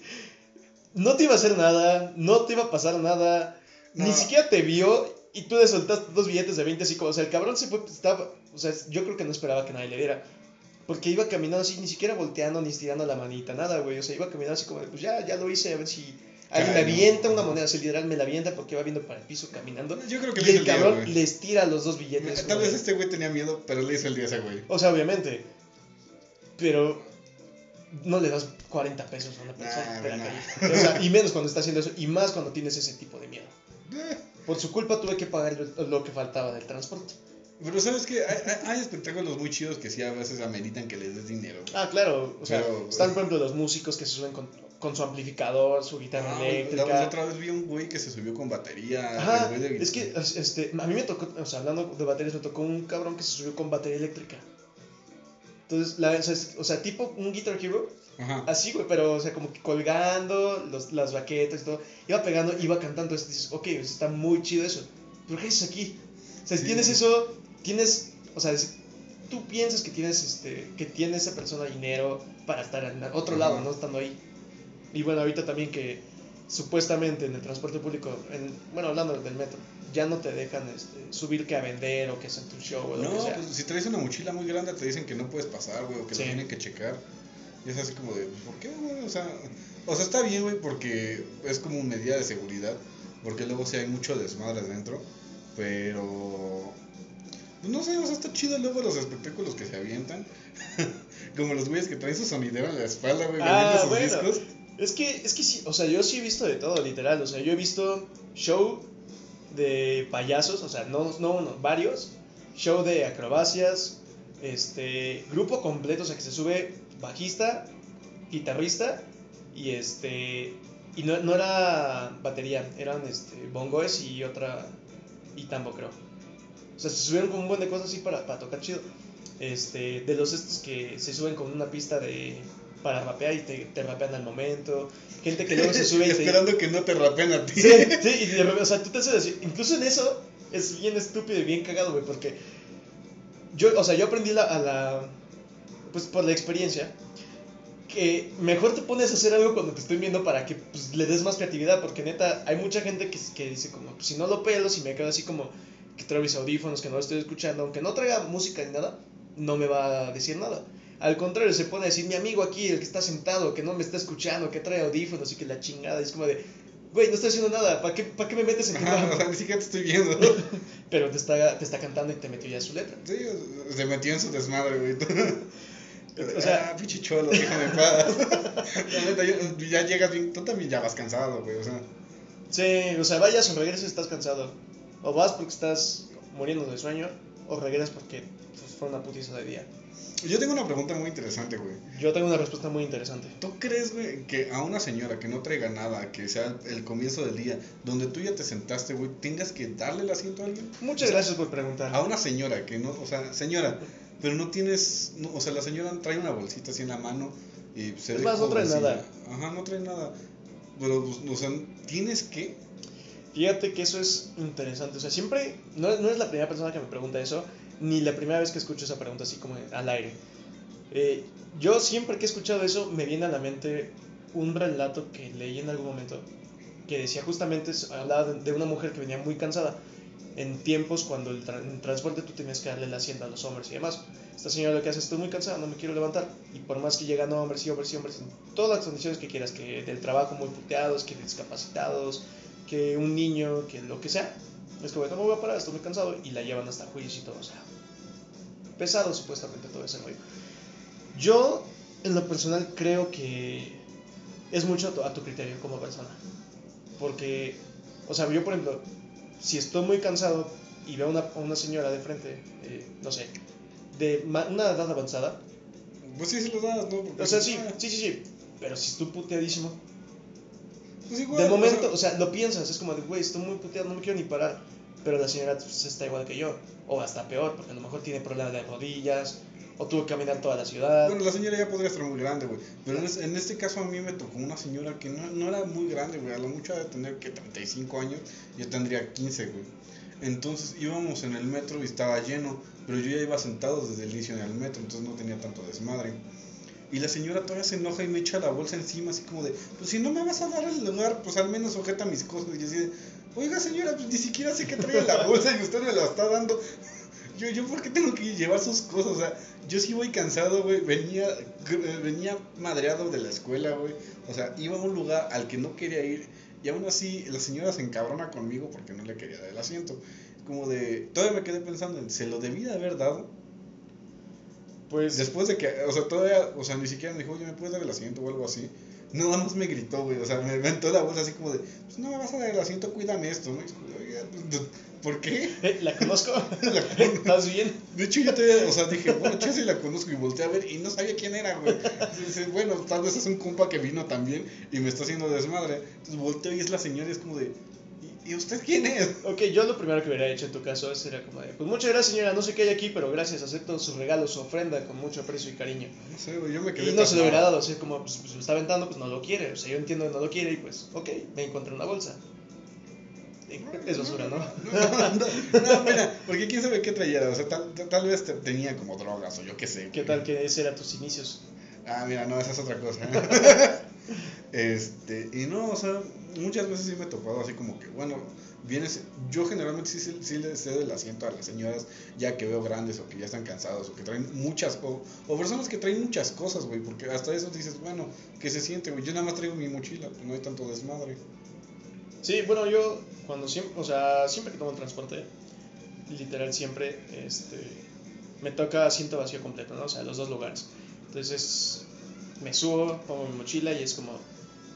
No te iba a hacer nada, no te iba a pasar nada. Ni siquiera te vio y tú le soltaste dos billetes de 20 así como, o sea, el cabrón se fue, estaba, o sea, yo creo que no esperaba que nadie le diera. Porque iba caminando así, ni siquiera volteando ni estirando la manita, nada, güey. O sea, iba caminando así como de, pues ya, ya lo hice, a ver si alguien no. avienta una moneda. O sea, literal me la avienta porque va viendo para el piso caminando. Yo creo que Y le el día, cabrón les tira los dos billetes. Tal vez este güey tenía miedo, pero le hizo el día a ese güey. O sea, obviamente. Pero no le das 40 pesos a una persona Nah, de la nah. calle. O sea, y menos cuando está haciendo eso, y más cuando tienes ese tipo de miedo. Eh, Por su culpa tuve que pagar lo que faltaba del transporte. Pero sabes que hay, hay- espectáculos muy chidos que sí a veces ameritan que les des dinero. güey. Ah, claro. O sea, Pero- están, por ejemplo, los músicos que se suben con, con su amplificador, su guitarra Ah, eléctrica. la otra vez vi un güey que se subió con batería. Ajá, güey de- es que este, a mí me tocó, o sea, hablando de baterías, me tocó un cabrón que se subió con batería eléctrica. Entonces, la, o, sea, es- o sea, tipo un Guitar Hero, Ajá. así, güey, pero, o sea, como que colgando los, las baquetas y todo, iba pegando, iba cantando, entonces dices, ok, está muy chido eso, pero ¿qué haces aquí? O sea, si Sí. tienes eso, tienes, o sea, si tú piensas que tienes, este, que tiene esa persona dinero para estar en otro Ajá. lado, no estando ahí. Y bueno, ahorita también que supuestamente en el transporte público, en, bueno, hablando del metro, ya no te dejan este, subir que a vender o que hacer tu show o lo que No, sea. pues si traes una mochila muy grande te dicen que no puedes pasar, güey, o que Sí. lo tienen que checar. Y es así como de, pues, ¿por qué, güey? O sea, o sea, está bien, güey, porque es como medida de seguridad, porque luego sí hay mucho desmadre adentro, pero... pues, no sé, o sea, está chido luego los espectáculos que se avientan. como los güeyes que traen su sonidero en la espalda, güey, Ah, vendiendo sus bueno. discos. Es que, es que sí, o sea, yo sí he visto de todo, literal. O sea, yo he visto show de payasos, o sea, no, no uno, varios. Show de acrobacias, este, grupo completo, o sea, que se sube bajista, guitarrista y este, y no, no era batería, eran este, bongoes y otra, y tambo creo. O sea, se subieron con un buen de cosas así para, para tocar chido. Este, de los estos que se suben con una pista de para rapear y te, te rapean al momento. Gente que luego se sube y te... Esperando que no te rapen a ti. Sí, sí, y de repente, o sea, tú te haces decir, incluso en eso es bien estúpido y bien cagado, güey, porque yo, o sea, yo aprendí la, a la, pues por la experiencia, que mejor te pones a hacer algo cuando te estoy viendo para que pues, le des más creatividad, porque neta, hay mucha gente que, que dice como, pues, si no lo pelo, si me quedo así como que traigo mis audífonos, que no lo estoy escuchando, aunque no traiga música ni nada, no me va a decir nada. Al contrario, se pone a decir mi amigo aquí, el que está sentado, que no me está escuchando, que trae audífonos y que la chingada, y es como de, güey, no estoy haciendo nada, ¿para qué, ¿para qué me metes en tu Ajá, o mambo?" sea, ni siquiera te estoy viendo. Pero te está, te está cantando y te metió ya su letra. Sí, se metió en su desmadre, güey. O sea- ah, pinche cholo, déjame en paz. Ya llegas bien, tú también ya vas cansado, güey, o sea. Sí, o sea, vayas o regreses estás cansado. O vas porque estás muriendo de sueño, o regresas porque pues, fue una putiza de día. Yo tengo una pregunta muy interesante, güey. Yo tengo una respuesta muy interesante. ¿Tú crees, güey, que a una señora que no traiga nada, que sea el comienzo del día, donde tú ya te sentaste, güey, tengas que darle el asiento a alguien? Muchas gracias por preguntar. A una señora que no, o sea, señora, pero no tienes, no, o sea, la señora trae una bolsita así en la mano y se Es más, no trae nada. Ajá, no trae nada. Pero, pues, o sea, tienes que Fíjate que eso es interesante. O sea, siempre, no, no es la primera persona que me pregunta eso, ni la primera vez que escucho esa pregunta así como al aire. Eh, yo siempre que he escuchado eso, me viene a la mente un relato que leí en algún momento, que decía justamente, hablaba de, una mujer que venía muy cansada, en tiempos cuando el, tra- en transporte tú tenías que darle el asiento a los hombres y demás. Esta señora lo que hace, estoy muy cansada, no me quiero levantar. Y por más que llegan hombres y hombres y hombres, en todas las condiciones que quieras, que del trabajo muy puteados, que discapacitados, que un niño, que lo que sea, es como, no me voy a parar, estoy muy cansado, y la llevan hasta juicio y todo, o sea, pesado supuestamente todo ese rollo. Yo, en lo personal, creo que es mucho a tu, a tu criterio como persona. Porque, o sea, yo, por ejemplo, si estoy muy cansado y veo a una, a una señora de frente, eh, no sé, de una edad avanzada, Pues sí, se los das, ¿no? Porque, o sea, sí, ah, sí, sí, sí, pero si estoy puteadísimo, pues igual, de o momento, sea, o sea, lo piensas, es como de, güey, estoy muy puteado, no me quiero ni parar. Pero la señora pues, está igual que yo, o hasta peor, porque a lo mejor tiene problemas de rodillas, ¿O tuvo que caminar toda la ciudad? Bueno, la señora ya podría estar muy grande, güey. Pero en, es- en este caso a mí me tocó una señora que no, no era muy grande, güey. A lo mucho de tener que 35 años, yo tendría 15, güey. Entonces íbamos en el metro y estaba lleno, pero yo ya iba sentado desde el inicio en el metro, entonces no tenía tanto desmadre. Y la señora todavía se enoja y me echa la bolsa encima, así como de, pues si no me vas a dar el lugar, pues al menos sujeta mis cosas. Y yo así de, oiga señora, pues ni siquiera sé que trae la bolsa y usted me la está dando. Yo, yo, ¿por qué tengo que llevar sus cosas? O sea, yo sí voy cansado, güey. Venía, gr- venía madreado de la escuela, güey. O sea, iba a un lugar al que no quería ir. Y aún así, la señora se encabrona conmigo porque no le quería dar el asiento. Como de, todavía me quedé pensando en, ¿se lo debí de haber dado? Pues Después de que, o sea, todavía, o sea, ni siquiera me dijo, oye, ¿me puedes dar el asiento o algo así? Nada más me gritó, güey, o sea, me aventó la bolsa así como de, pues no me vas a dar el asiento, cuídame esto, ¿no? "Oiga, pues, ¿por qué? ¿eh? ¿La conozco? La conozco. ¿Estás bien? De hecho, yo todavía, o sea, dije, bueno, yo sí la conozco y volteé a ver y no sabía quién era, güey. Dice, bueno, tal vez es un compa que vino también y me está haciendo desmadre. Entonces volteo y es la señora y es como de, ¿y, usted quién es? Ok, yo lo primero que hubiera hecho en tu caso era como de, pues muchas gracias señora, no sé qué hay aquí, pero gracias, acepto su regalo, su ofrenda con mucho aprecio y cariño. No sé, güey, yo me quedé Y no se lo hubiera dado, así como, pues, pues lo está aventando, pues no lo quiere, o sea, yo entiendo que no lo quiere y pues, ok, me encontré una bolsa. Es basura, ¿no? No, no, no, mira, porque quién sabe qué traía, o sea, tal, tal vez te- tenía como drogas o yo qué sé. ¿Qué tal que ese era tus inicios? Ah, mira, no, esa es otra cosa. este, y no, o sea, muchas veces sí me he topado así como que, bueno, vienes, yo generalmente sí, sí, le cedo el asiento a las señoras ya que veo grandes o que ya están cansados o que traen muchas, o, o personas que traen muchas cosas, güey, porque hasta eso dices, bueno, que se siente, güey, yo nada más traigo mi mochila, no hay tanto desmadre. Sí, bueno, yo cuando siempre, o sea, siempre que tomo el transporte, literal siempre, este, me toca asiento vacío completo, ¿no? O sea, los dos lugares. Entonces, me subo, pongo mi mochila y es como,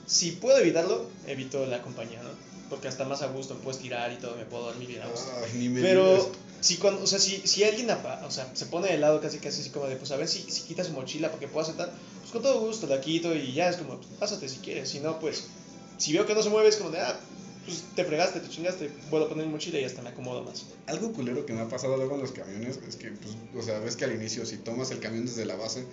si puedo evitarlo, evito la compañía, ¿no? Porque hasta más a gusto me puedo estirar y todo, me puedo dormir bien a gusto. Ay, ni me Pero digas. si cuando, o sea, si, si alguien apa- o sea, se pone de lado casi casi así como de, pues a ver si, si quita su mochila para que pueda sentar, pues con todo gusto la quito y ya es como, pues, pásate si quieres, si no, pues, si veo que no se mueve es como de, ah, pues te fregaste, te chingaste, a poner mi mochila y hasta me acomodo más. Algo culero que me ha pasado luego en los camiones es que, pues, o sea, ves que al inicio si tomas el camión desde la base,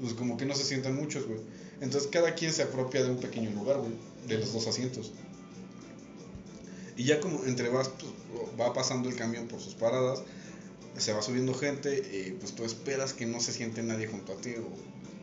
pues como que no se sientan muchos, güey. Entonces cada quien se apropia de un pequeño lugar, güey, de los dos asientos. Y ya como entre vas, pues, va pasando el camión por sus paradas, se va subiendo gente y pues tú esperas que no se siente nadie junto a ti o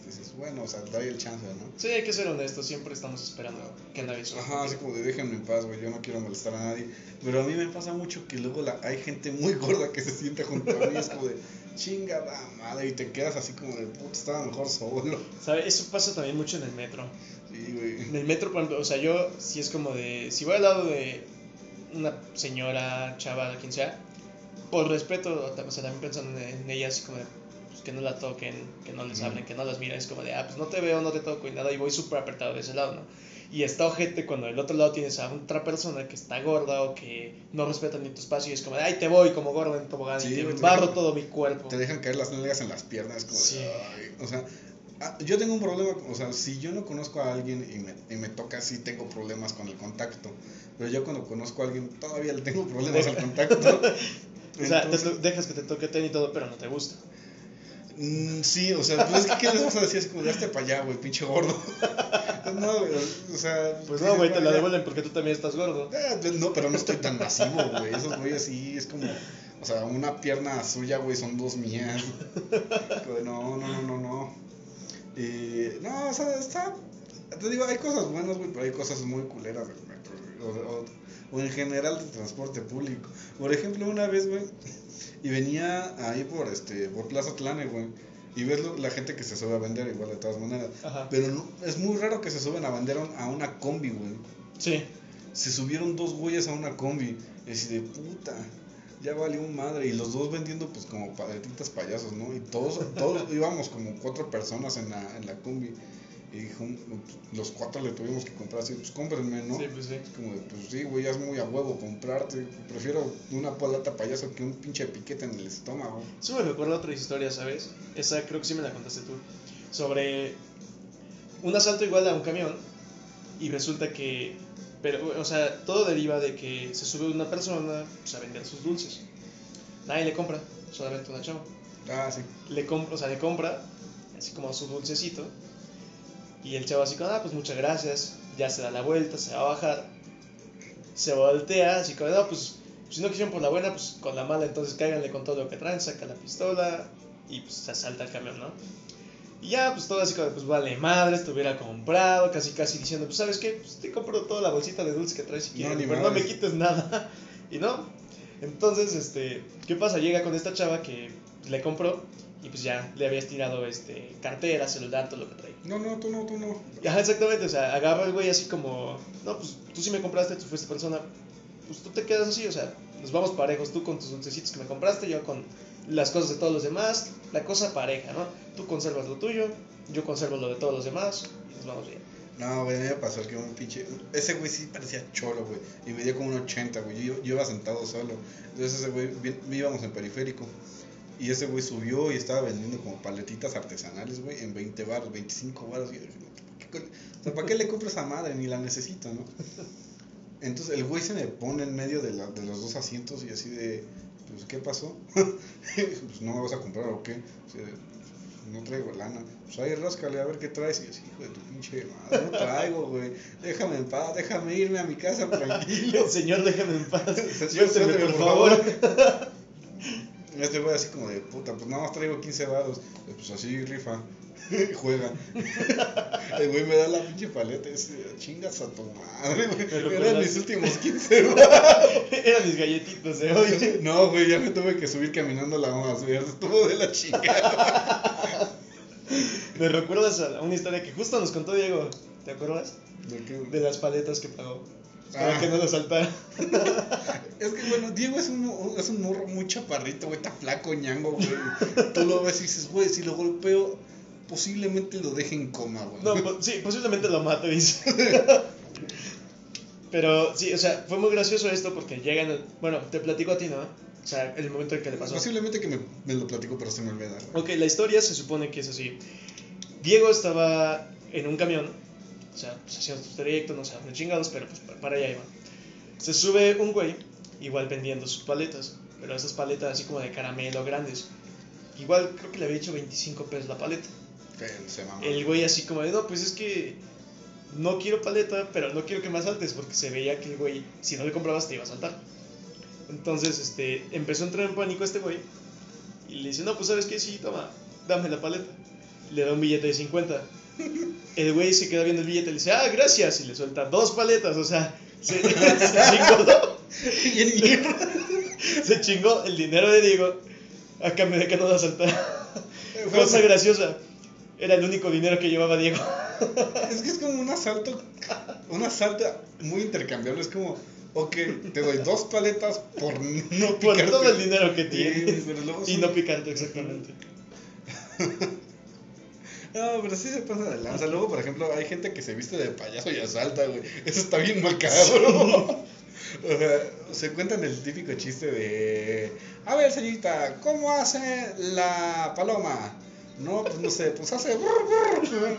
dices, bueno, o sea, dale el chance, ¿no? Sí, hay que ser honestos, siempre estamos esperando que nadie suba. Ajá, así como de déjenme en paz, güey, yo no quiero molestar a nadie. Pero a mí me pasa mucho que luego la, hay gente muy gorda que se siente junto a mí, es como de chingada madre, y te quedas así como de puta, estaba mejor solo. ¿Sabes? Eso pasa también mucho en el metro. Sí, güey. En el metro, por ejemplo, o sea, yo si es como de, si voy al lado de una señora, chava, quien sea, por respeto, o sea, también pensando en, ella, así como de, pues, que no la toquen, que no les hablen, que no las miren, es como de, ah, pues no te veo, no te toco y nada, y voy súper apretado de ese lado, ¿no? Y está ojete cuando del otro lado tienes a otra persona que está gorda o que no respeta ni tu espacio y es como de, ay, te voy como gordo en tobogán Sí, y te te barro dejan- todo mi cuerpo. Te dejan caer las nalgas en las piernas, como de, Sí. ay, o sea, ah, yo tengo un problema, o sea, si yo no conozco a alguien y me, y me toca, sí tengo problemas con el contacto. Pero yo cuando conozco a alguien todavía le tengo problemas al contacto. O sea, te Entonces- to- dejas que te toqueten y todo, pero no te gusta. Mm, sí, o sea, pues es que ¿qué les vas a decir? Es como, hazte para allá, güey, pinche gordo. no, güey, o sea. Pues no, güey, te la devuelven porque tú también estás gordo. Ah, pues no, pero no estoy tan masivo, güey. Esos güeyes sí, es como, o sea, una pierna suya, güey, son dos mías. No, no, no, no, no. Y, no, o sea, está, te digo, hay cosas buenas, güey, pero hay cosas muy culeras del metro, o, o- o en general del transporte público. Por ejemplo, una vez, güey, y venía ahí por, este, por Plaza Tlane, güey, y ves la gente que se sube a vender igual de todas maneras. Ajá. Pero no, es muy raro que se suben a vender a una combi, güey Sí. se subieron dos güeyes a una combi. Y así de puta, ya valió madre. Y los dos vendiendo, pues, como paletitas payasos, ¿no? Y todos, todos íbamos como cuatro personas en la, en la combi. Y dijo, los cuatro le tuvimos que comprar así, pues cómprenme, ¿no? Sí, pues sí. Es como de, pues sí, güey, ya es muy a huevo comprarte. Prefiero una paleta payaso que un pinche piquete en el estómago. Eso me recuerda a otra historia, ¿sabes? Esa creo que sí me la contaste tú. Sobre un asalto igual a un camión y resulta que, pero, o sea, todo deriva de que se sube una persona pues, a vender sus dulces. Nadie le compra, solamente una chava. Ah, sí. Le compra, o sea, le compra así como su dulcecito. Y el chavo así como, ah, pues muchas gracias. Ya se da la vuelta, se va a bajar. Se voltea, así como, no, pues si no quisieron por la buena, pues con la mala, entonces cáiganle con todo lo que traen, saca la pistola y pues se asalta el camión, ¿no? Y ya, pues todo así como, pues vale madre, estuviera comprado, casi casi diciendo, pues sabes qué, pues te compro toda la bolsita de dulce que traes si quieres, ni pero no me quites nada. Y no. Entonces, este, ¿qué pasa? Llega con esta chava que le compró y pues ya le habías tirado este cartera, celular, todo lo que trae. No, no, tú no, tú no. Ajá, exactamente, o sea, agarra el güey así como, no, pues tú sí me compraste, tú fuiste persona, pues tú te quedas así, o sea, nos vamos parejos, tú con tus dulcecitos que me compraste, yo con las cosas de todos los demás, la cosa pareja, ¿no? Tú conservas lo tuyo, yo conservo lo de todos los demás y nos vamos bien. No, güey, a mí me pasó que un pinche. Ese güey sí parecía cholo, güey. Y medía como un 80, güey. Yo, yo iba sentado solo. Entonces ese güey, íbamos en periférico. Y ese güey subió y estaba vendiendo como paletitas artesanales, güey, en 20 baros, 25 baros. Y yo dije, no, ¿qué o sea, ¿para qué le compro esa madre? Ni la necesito, ¿no? Entonces el güey se me pone en medio de, la- de los dos asientos y así de, pues, ¿qué pasó? pues, ¿no me vas a comprar o qué? O sea, no traigo lana. Pues ahí ráscale a ver qué traes. Y yo así, hijo de tu pinche madre, no traigo, güey. Déjame en paz, déjame irme a mi casa tranquilo. Señor, déjame en paz. Suélteme, por por favor. Este güey así como de puta, pues nada más traigo 15 varos. Pues así rifa. Juega. El güey me da la pinche paleta y dice, chingas a tu madre, güey. Eran mis últimos 15 varos. Eran mis galletitas de hoy. No, güey, ya me tuve que subir caminando la más, güey. Estuvo de la chingada. Me recuerdas a una historia que justo nos contó Diego, ¿te acuerdas? ¿De qué? De las paletas que pagó. Para Ah. que no lo saltara. Es que, bueno, Diego es un, es un morro muy chaparrito, güey, está flaco, ñango, güey. Tú lo ves y dices, güey, si lo golpeo, posiblemente lo deje en coma, güey. No, po- sí, posiblemente lo mate, dice. Pero sí, o sea, fue muy gracioso esto porque llegan. Bueno, te platico a ti, ¿no? O sea, el momento en que le pasó. Posiblemente que me, me lo platico, pero se me olvida. güey. Ok, la historia se supone que es así. Diego estaba en un camión, o sea, pues haciendo su trayecto, no sé, chingados, pero pues pa- para allá iba. Se sube un güey, igual vendiendo sus paletas, pero esas paletas así como de caramelo grandes. Igual creo que le había hecho 25 pesos la paleta. Se. El güey así como de, no, pues es que no quiero paleta, pero no quiero que me asaltes, porque se veía que el güey, si no le comprabas, te iba a asaltar. Entonces, este, empezó a entrar en pánico este güey, y le dice, no, pues sabes qué, sí, toma, dame la paleta. Le da un billete de 50. El güey se queda viendo el billete y le dice, ah, gracias, y le suelta dos paletas, o sea, se, se chingó, se chingó el dinero de Diego a cambio de que no lo asaltara. Cosa graciosa, era el único dinero que llevaba Diego. Es que es como un asalto, un asalto muy intercambiable. Es como, ok, te doy dos paletas por no Por picarte. todo el dinero que tienes. Y no picarte, exactamente. No, pero sí se pasa de lanza. Luego, por ejemplo, hay gente que se viste de payaso y asalta, güey. Eso está bien macabro. O sea, se cuentan el típico chiste de... A ver, señorita, ¿cómo hace la paloma? No, pues no sé, pues hace... brr, brr.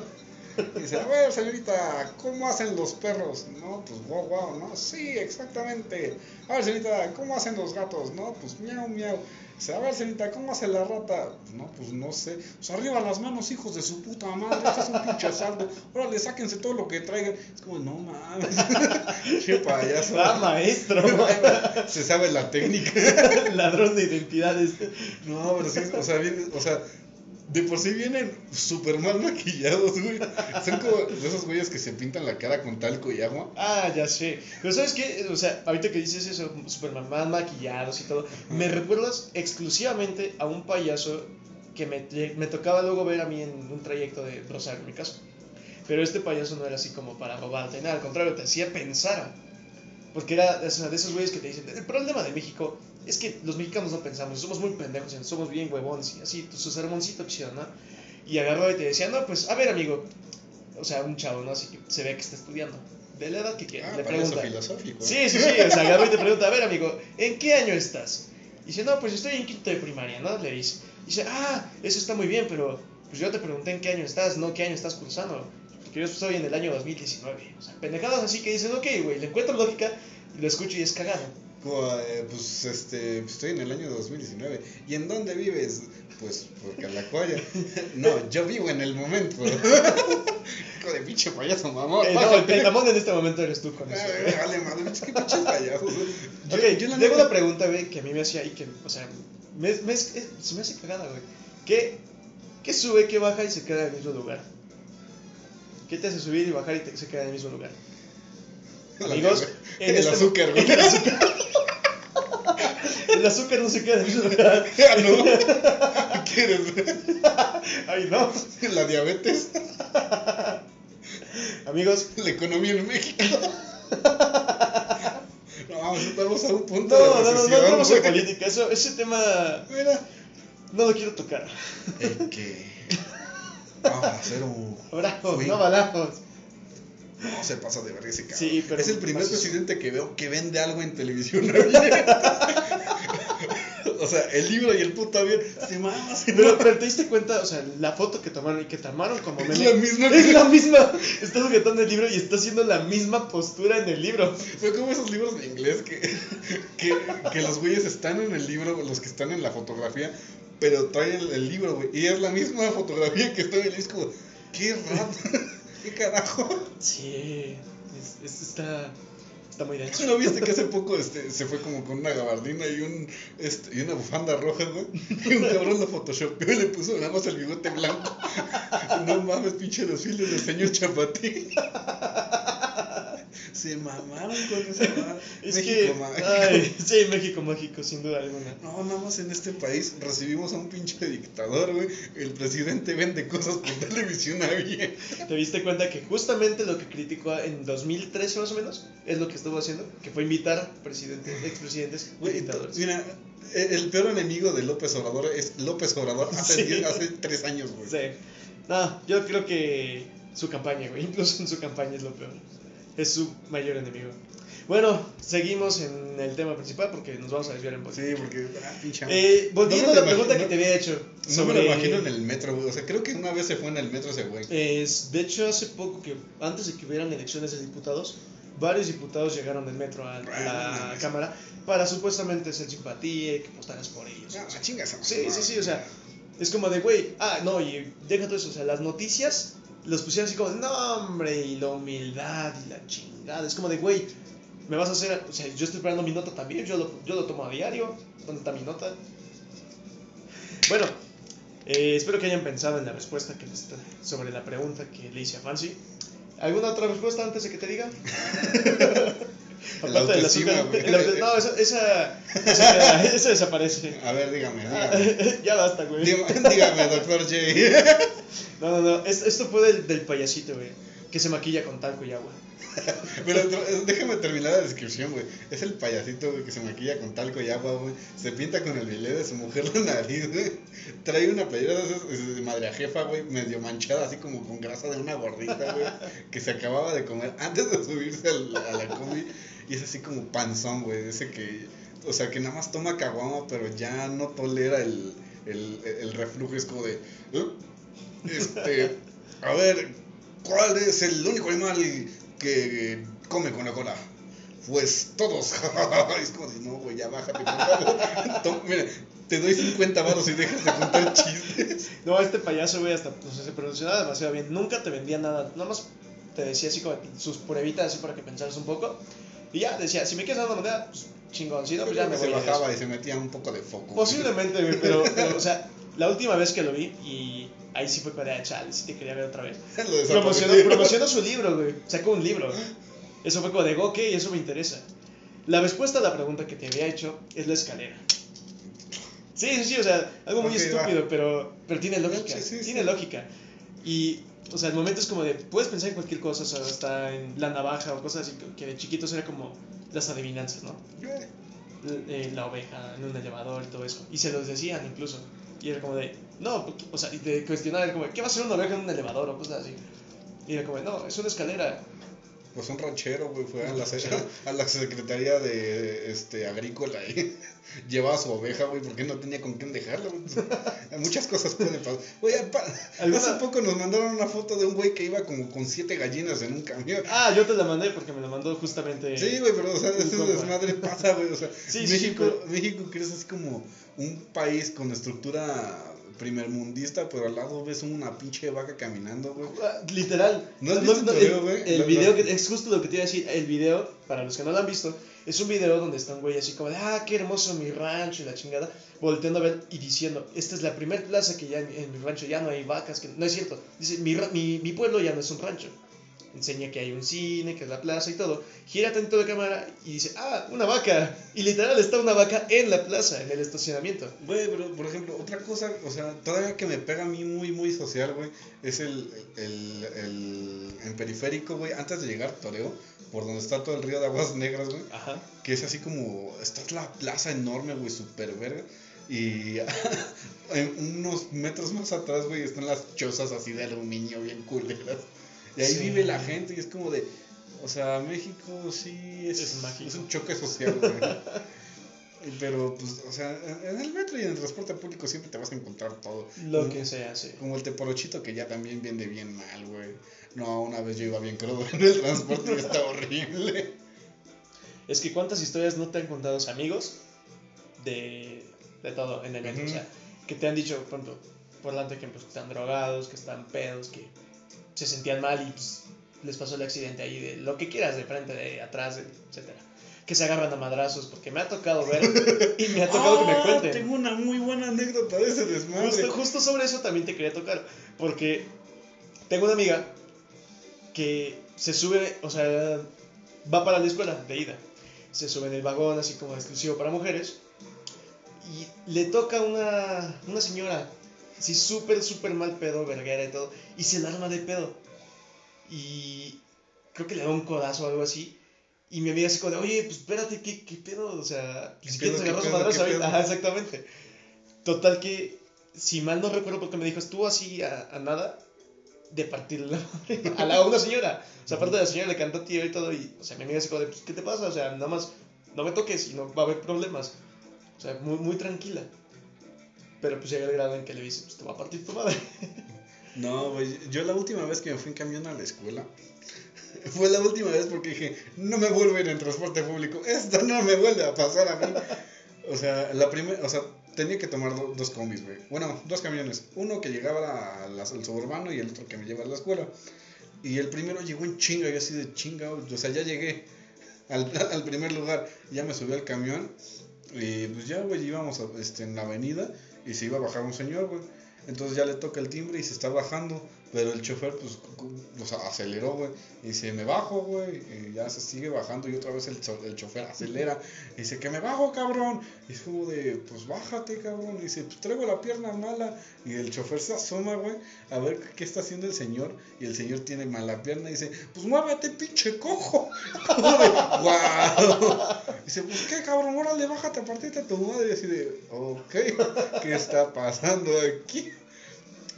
Dice, a ver, señorita, ¿cómo hacen los perros? No, pues guau, guau, ¿no? Sí, exactamente. A ver, señorita, ¿cómo hacen los gatos? No, pues miau, miau. Dice, a ver, señorita, ¿cómo hace la rata? No, pues no sé. Pues arriba las manos, hijos de su puta madre. Este es un pinche asalto. Órale, sáquense todo lo que traigan. Es como, no mames. Che payaso. Ah, maestro. Se sabe la técnica. Ladrón de identidades. No, pero sí, o sea, viene- o sea, de por sí vienen súper mal maquillados, güey. Son como de esos güeyes que se pintan la cara con talco y agua. Ah, ya sé. Pero ¿sabes qué? O sea, ahorita que dices eso, Superman más maquillados y todo, me recuerdas exclusivamente a un payaso que me, me tocaba luego ver a mí en un trayecto de Rosario, en mi caso. Pero este payaso no era así como para robarte, nada, al contrario, te hacía pensar. Porque era o sea, de esos güeyes que te dicen, el problema de México es que los mexicanos no pensamos, somos muy pendejos, somos bien huevones y así, su sermoncito chido, ¿no? Y agarraba y te decía, no, pues, a ver, amigo, o sea, un chavo, ¿no? Así que se ve que está estudiando, de la edad que quiera, Ah, le pregunta. filosófico. Sí, sí, sí, o sea, agarra y te pregunta, a ver, amigo, ¿en qué año estás? Y dice, no, pues estoy en quinto de primaria, ¿no? Le dice, dice, ah, eso está muy bien, pero pues yo te pregunté en qué año estás, no qué año estás cursando. Porque yo estoy en el año 2019. O sea, pendejadas así que dices, ok, güey, le encuentro lógica, y lo escucho y es cagado. Eh, pues este, estoy en el año 2019. ¿Y en dónde vives? Pues porque en la cuaya. No, yo vivo en el momento. Hijo de pinche payaso, mamón. Eh, no, el mamón en este momento eres tú con eso. Ay, vale, madre, pinches payasos. Yo- ok, yo la tengo una pregunta, güey, que a mí me hacía y que, o sea, me, me- es- se me hace cagada, güey. ¿Qué, ¿Qué sube, qué baja y se queda en el mismo lugar? ¿Qué te hace subir y bajar y te- se queda en el mismo lugar? Amigos, en el este- azúcar, güey. El azúcar. El azúcar no se queda en el mismo lugar. Ah, no. ¿Qué eres? Ay, no. La diabetes, Amigos, la economía en México. No, vamos, estamos a un punto no, de no, no, no en güey. política. Eso, ese tema Mira, no lo quiero tocar. el que vamos a hacer un Abrazos, no balazos. No se pasa de verga ese cabrón. Sí, pero es el primer presidente que veo que vende algo en televisión. O sea, el libro y el puto avión se mama, se Pero, pero te diste cuenta, o sea, la foto que tomaron y que tomaron como Es meme. la misma Es que- la misma. Está sujetando el libro y está haciendo la misma postura en el libro. Fue como esos libros de inglés que, que, que los güeyes están en el libro, los que están en la fotografía, pero traen el, el libro, güey. Y es la misma fotografía que está en el disco. Qué raro. ¿Qué carajo? Sí, es- es- está, está muy denso. ¿No viste que hace poco este, se fue como con una gabardina y, un, este, y una bufanda roja, güey? Y un cabrón lo photoshopeó y le puso nada más el bigote blanco. No mames, pinche desfile del señor Chapatín. Se mamaron con esa. Es México que, mágico. ay, sí, México mágico, sin duda alguna. No, nada más en este país recibimos a un pinche dictador, güey. El presidente vende cosas por televisión abierta. ¿Te diste cuenta que justamente lo que criticó en 2013 más o menos es lo que estuvo haciendo? Que fue invitar presidentes, expresidentes, Güey, dictadores. mira, e- el peor enemigo de López Obrador es López Obrador hace, Sí. diez- hace tres años, güey. Sí. No, yo creo que su campaña, güey. Incluso en su campaña es lo peor. Es su mayor enemigo. Bueno, seguimos en el tema principal porque nos vamos a desviar en política. Sí, porque, ah, pinche. Eh, volviendo No a la pregunta que te había hecho No sobre... me lo imagino en el metro, güey. O sea, creo que una vez se fue en el metro ese güey. Es, de hecho, hace poco que antes de que hubieran elecciones de diputados, varios diputados llegaron del metro a, no la. Cámara para supuestamente hacer simpatía y que votaras por ellos. No, O sea, chingas. sí, sí, sí, o sea, es como de, güey, ah, no, y deja todo eso, o sea, las noticias los pusieron así como, no, hombre, y la humildad y la chingada. Es como de, güey, me vas a hacer, o sea, yo estoy esperando mi nota también, yo lo, yo lo tomo a diario, ¿dónde está mi nota? Bueno, eh, espero que hayan pensado en la respuesta que les sobre la pregunta que le hice a Fancy. ¿Alguna otra respuesta antes de que te diga? El autoestima, el auto- no, esa, esa, esa, desaparece. A ver, dígame, dígame. ya basta, güey. Dígame, doctor J. No, no, no. es- Esto fue del, del payasito, güey. Que se maquilla con talco y agua. Pero déjame terminar la descripción, güey. Es el payasito, güey, que se maquilla con talco y agua, güey. Se pinta con el bilé de su mujer la nariz, güey. Trae una playera de esas de madre jefa, güey, medio manchada, así como con grasa de una gordita, güey. Que se acababa de comer antes de subirse al- a la combi. Y es así como panzón, güey. Ese que, o sea, que nada más toma caguama, pero ya no tolera el, el, el reflujo. Es como de, "¿Eh? este, a ver, ¿cuál es el único animal que come con la cola? Pues todos. es como de, no, güey, ya bájate, mira, te doy 50 baros y dejas de contar chistes. No, este payaso, güey, hasta sé, se pronunciaba demasiado bien. Nunca te vendía nada. Nada más te decía así como sus pruebitas, así para que pensaras un poco. Y ya, decía, si me quieres dar una moneda, pues no, pues ya me se voy. bajaba y se metía un poco de foco. Posiblemente, güey, pero, pero, o sea, la última vez que lo vi, y ahí sí fue para chale, sí te quería ver otra vez. Promocionó, promocionó su libro, güey. Sacó un libro. Eso fue como de, ok, eso me interesa. La respuesta a la pregunta que te había hecho es la escalera. Sí, sí, sí, o sea, algo muy Ok, estúpido, pero, pero tiene lógica. Sí, sí, sí. tiene lógica. Y, o sea, el momento es como de, puedes pensar en cualquier cosa, o sea, hasta en la navaja o cosas así, que de chiquitos era como las adivinanzas, ¿no? Eh, L- eh, la oveja en un elevador y todo eso. Y se los decían incluso. Y era como de, no, o sea, y te cuestionaban, como, ¿qué va a ser una oveja en un elevador o cosas así? Y era como, no, es una escalera. Pues un ranchero, güey, fue a la, a la Secretaría de este, Agrícola y llevaba su oveja, güey, porque no tenía con quién dejarla, güey. Muchas cosas pueden pasar. Güey, hace poco nos mandaron una foto de un güey que iba como con siete gallinas en un camión. Ah, yo te la mandé porque me la mandó justamente. Sí, güey, pero, o sea, ese desmadre pasa, güey. O sea, México, México, que es así como un país con estructura primermundista, pero al lado ves una pinche vaca caminando, güey. Ah, literal. ¿No has visto el video, güey? El, video, que, es justo lo que te iba a decir. El video, para los que no lo han visto, es un video donde está un güey así como de, ah, qué hermoso mi rancho y la chingada, volteando a ver y diciendo, esta es la primera plaza que ya en, mi rancho ya no hay vacas, que no es cierto. Dice, mi, mi, mi pueblo ya no es un rancho enseña que hay un cine, que es la plaza y todo, gira tanto de cámara y dice, ah, una vaca. Y literal está una vaca en la plaza, en el estacionamiento. Güey, pero por ejemplo, otra cosa, o sea, todavía que me pega a mí muy, muy social, güey, es el, el, el, en periférico, güey, antes de llegar Toreo, por donde está todo el río de aguas negras, güey, Ajá. que es así como, está la plaza enorme, güey, super verga. Y en unos metros más atrás, güey, están las chozas así de aluminio bien culeras. Y ahí vive la gente y es como de, o sea, México sí es, es, un choque social, güey. Pero, pues, o sea, en el metro y en el transporte público siempre te vas a encontrar todo. Lo que sea, sí. Como el teporochito que ya también viene bien mal, güey. No, una vez yo iba bien crudo en el transporte y estaba horrible. Es que cuántas historias no te han contado los amigos de, de todo en el metro. O sea, que te han dicho, por ejemplo, por delante que pues, están drogados, que están pedos, que se sentían mal y pues, les pasó el accidente ahí de lo que quieras, de frente, de atrás, etcétera. Que se agarran a madrazos, porque me ha tocado ver y me ha tocado que me ah, cuenten. Tengo una muy buena anécdota de ese desmadre. Justo, sobre eso también te quería tocar, porque tengo una amiga que se sube, o sea, va para la escuela de ida. Se sube en el vagón así como exclusivo para mujeres y le toca una, una señora Sí, súper, súper mal pedo, verguera y todo. Y se arma de pedo. Y creo que le da un codazo o algo así. Y mi amiga se como oye, pues espérate, ¿qué, qué pedo? O sea, si quieres agarrar su madrazo ahorita. Ajá, exactamente. Total que, si mal no recuerdo porque me dijo, estuvo así a, nada de partirle a la una señora. O sea, aparte de la señora le cantó tío y todo. Y, o sea, mi amiga se como pues, ¿qué te pasa? O sea, nada más, no me toques y no va a haber problemas. O sea, muy, muy tranquila. Pero pues llega el grado en que le dice, pues te va a partir tu madre. No, güey, yo la última vez que me fui en camión a la escuela, fue la última vez porque dije, no me vuelvo a ir en transporte público, esto no me vuelve a pasar a mí. O sea, la primera, o sea, tenía que tomar dos combis, güey. Bueno, dos camiones. Uno que llegaba al suburbano y el otro que me lleva a la escuela. Y el primero llegó en chinga, y así de chinga, o sea, ya llegué al, al primer lugar, ya me subí al camión. Y pues ya, güey, íbamos este, en la avenida y se iba a bajar un señor, güey. Entonces ya le toca el timbre y se está bajando. Pero el chofer, pues, o aceleró, güey. Y dice, me bajo, güey. Y ya se sigue bajando y otra vez el, el chofer acelera. Y dice, que me bajo, cabrón. Y es como de, pues bájate, cabrón. Y dice, pues traigo la pierna mala. Y el chofer se asoma, güey, a ver qué está haciendo el señor. Y el señor tiene mala pierna. Y dice, pues muévete, pinche cojo. De, wow. Dice, pues qué, cabrón, órale, bájate, partite a tu madre. Y así de, ok, ¿qué está pasando aquí?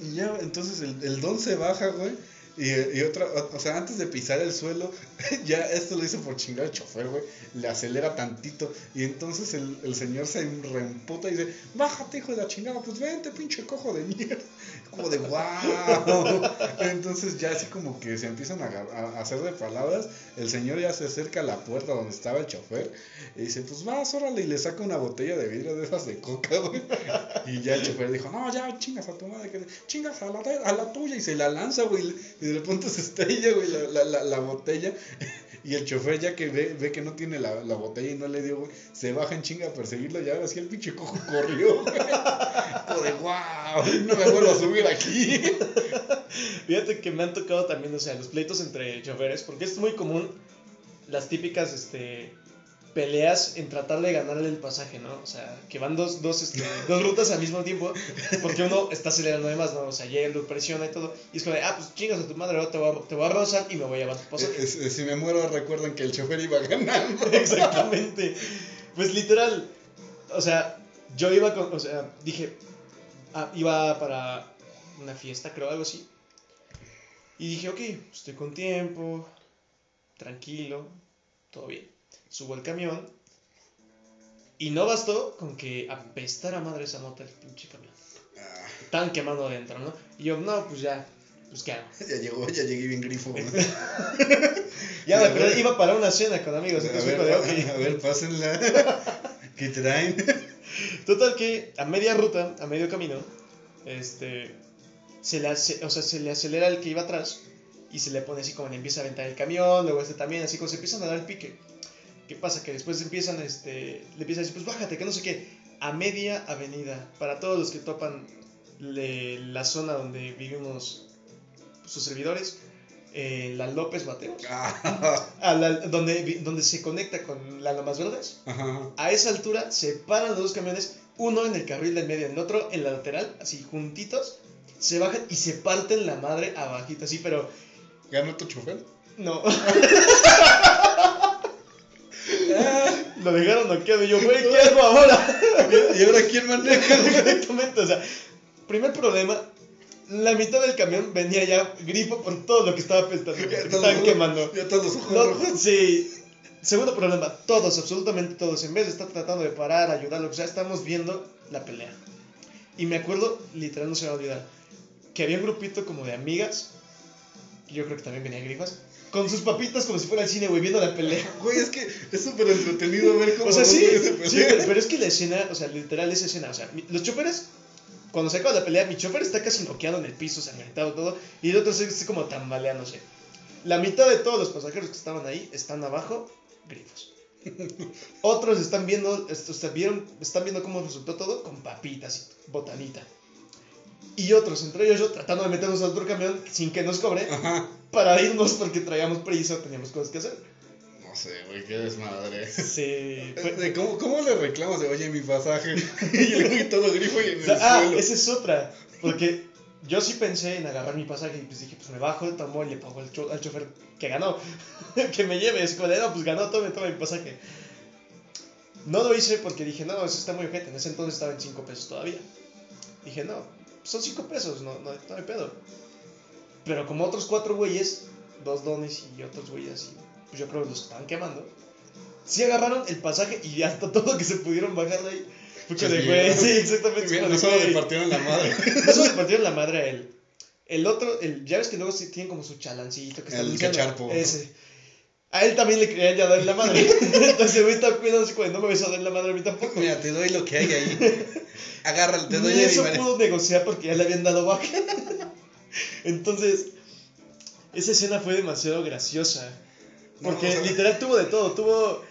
Y ya, entonces el, el don se baja, güey. Y, y otra, o sea, antes de pisar el suelo, ya esto lo hizo por chingar al chofer, güey. Le acelera tantito. Y entonces el, el señor se reemputa y dice: Bájate, hijo de la chingada, pues vente, pinche cojo de mierda. Como de wow. Entonces ya así como que se empiezan a, a, hacer de palabras. El señor ya se acerca a la puerta donde estaba el chofer. Y dice: Pues vas, órale. Y le saca una botella de vidrio de esas de coca, güey. Y ya el chofer dijo: No, ya chingas a tu madre, que chingas a la, a la tuya. Y se la lanza, güey y de repente se estrella, güey, la, la, la, botella. Y el chofer, ya que ve, ve que no tiene la, la, botella y no le dio, se baja en chinga a perseguirlo. Y ahora sí el pinche cojo corrió, de, wow, no me vuelvo a subir aquí. Fíjate que me han tocado también, o sea, los pleitos entre choferes, porque es muy común las típicas, este peleas en tratar de ganarle el pasaje, ¿no? O sea, que van dos, dos, este, dos rutas al mismo tiempo, porque uno está acelerando además, ¿no? O sea, llega, lo presiona y todo, y es como de, ah, pues chingas a tu madre, ahora te voy a, te voy a rozar y me voy a llevar tu pasaje. si me muero, recuerden que el chofer iba ganando. Exactamente. Pues literal, o sea, yo iba con, o sea, dije, ah, iba para una fiesta, creo, algo así. Y dije, ok, estoy con tiempo, tranquilo, todo bien. Subo al camión y no bastó con que apestara madre esa nota el pinche camión. Ah, Estaban quemando adentro, ¿no? Y yo, no, pues ya, pues qué hago. ya llegó, ya llegué bien grifo. ¿no? Ya me acordé, iba para una cena con amigos, a, ver, de, pa- ok. a ver, pásenla. ¿Qué traen? Total que a media ruta, a medio camino, este, se le, ace- o sea, se le acelera el que iba atrás y se le pone así como le empieza a aventar el camión, luego este también, así como se empiezan a dar el pique. ¿Qué pasa? Que después empiezan, este, le empiezan a decir, pues bájate, que no sé qué, a media avenida, para todos los que topan le- la zona donde vivimos sus servidores, eh, la López Mateos, Ah, a la- donde, donde se conecta con la Lomas Verdes. Ajá. A esa altura se paran los dos camiones, uno en el carril del medio, el otro en la lateral, así juntitos, se bajan y se parten la madre abajito, así, pero ¿Ganó tu chofer? no. Lo dejaron noqueado y yo, güey, ¿qué hago ahora? ¿Y ahora quién maneja? Exactamente, o sea, primer problema, la mitad del camión venía ya grifo por todo lo que estaba apestando, que estaban quemando. Ya todos los No, sí. Segundo problema, todos, absolutamente todos, en vez de estar tratando de parar, ayudar, lo que sea, estamos viendo la pelea. Y me acuerdo, literal no se me va a olvidar, que había un grupito como de amigas, que yo creo que también venían grifas, con sus papitas como si fuera al cine, güey, viendo la pelea. Güey, es que es súper entretenido ver cómo O sea, sí, sí, pero, pero es que la escena, o sea, literal esa escena, o sea, los choferes, cuando se acaba la pelea, mi chofer está casi noqueado en el piso, sangrentado todo, y el otro está como tambaleándose. La mitad de todos los pasajeros que estaban ahí están abajo, grifos. Otros están viendo, vieron, están viendo cómo resultó todo con papitas y botanita. Y otros, entre ellos yo, tratando de meternos al otro camión sin que nos cobre, Ajá. para irnos porque traíamos prisa, teníamos cosas que hacer. No sé, güey, qué desmadre. Sí, fue- ¿Cómo, ¿Cómo le reclamas de, oye, mi pasaje? y el güey todo grifo y en O el sea, ah, suelo. esa es otra. Porque yo sí pensé en agarrar mi pasaje y pues dije, pues me bajo, tomo y le pago al, cho- al chofer que ganó. que me lleve. Es como de, no, pues ganó, tome, tome mi pasaje. No lo hice porque dije, no, eso está muy ojete. En ese entonces estaba en 5 pesos todavía. Dije, no, son 5 pesos, no, no, no hay pedo. Pero como otros cuatro güeyes, dos dones y otros güeyes así, pues yo creo que los estaban quemando. Sí agarraron el pasaje y hasta todo que se pudieron bajar de ahí. Como de, güey, sí, exactamente. Como no solo le partieron la madre. No solo le partieron la madre a él. El otro, el, ya ves que luego sí tienen como su chalancito que está El cacharpo. Ese. A él también le querían ya dar la madre. Entonces, güey, está como de, no me vas a dar la madre a mí tampoco. Mira, te doy lo que hay ahí. Agárralo, te doy mi eso pudo negociar porque ya le habían dado baja. Entonces, esa escena fue demasiado graciosa. Porque No, literal tuvo de todo. Tuvo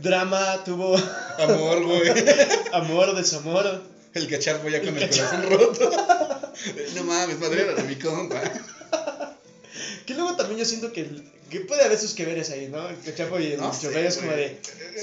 drama, tuvo Amor, güey. amor, desamor. El cacharpo ya con El el corazón roto. No mames, madre era mi compa. Que luego también yo siento que, que puede haber sus que veres ahí, ¿no? El cachapo y el No sé, es como de.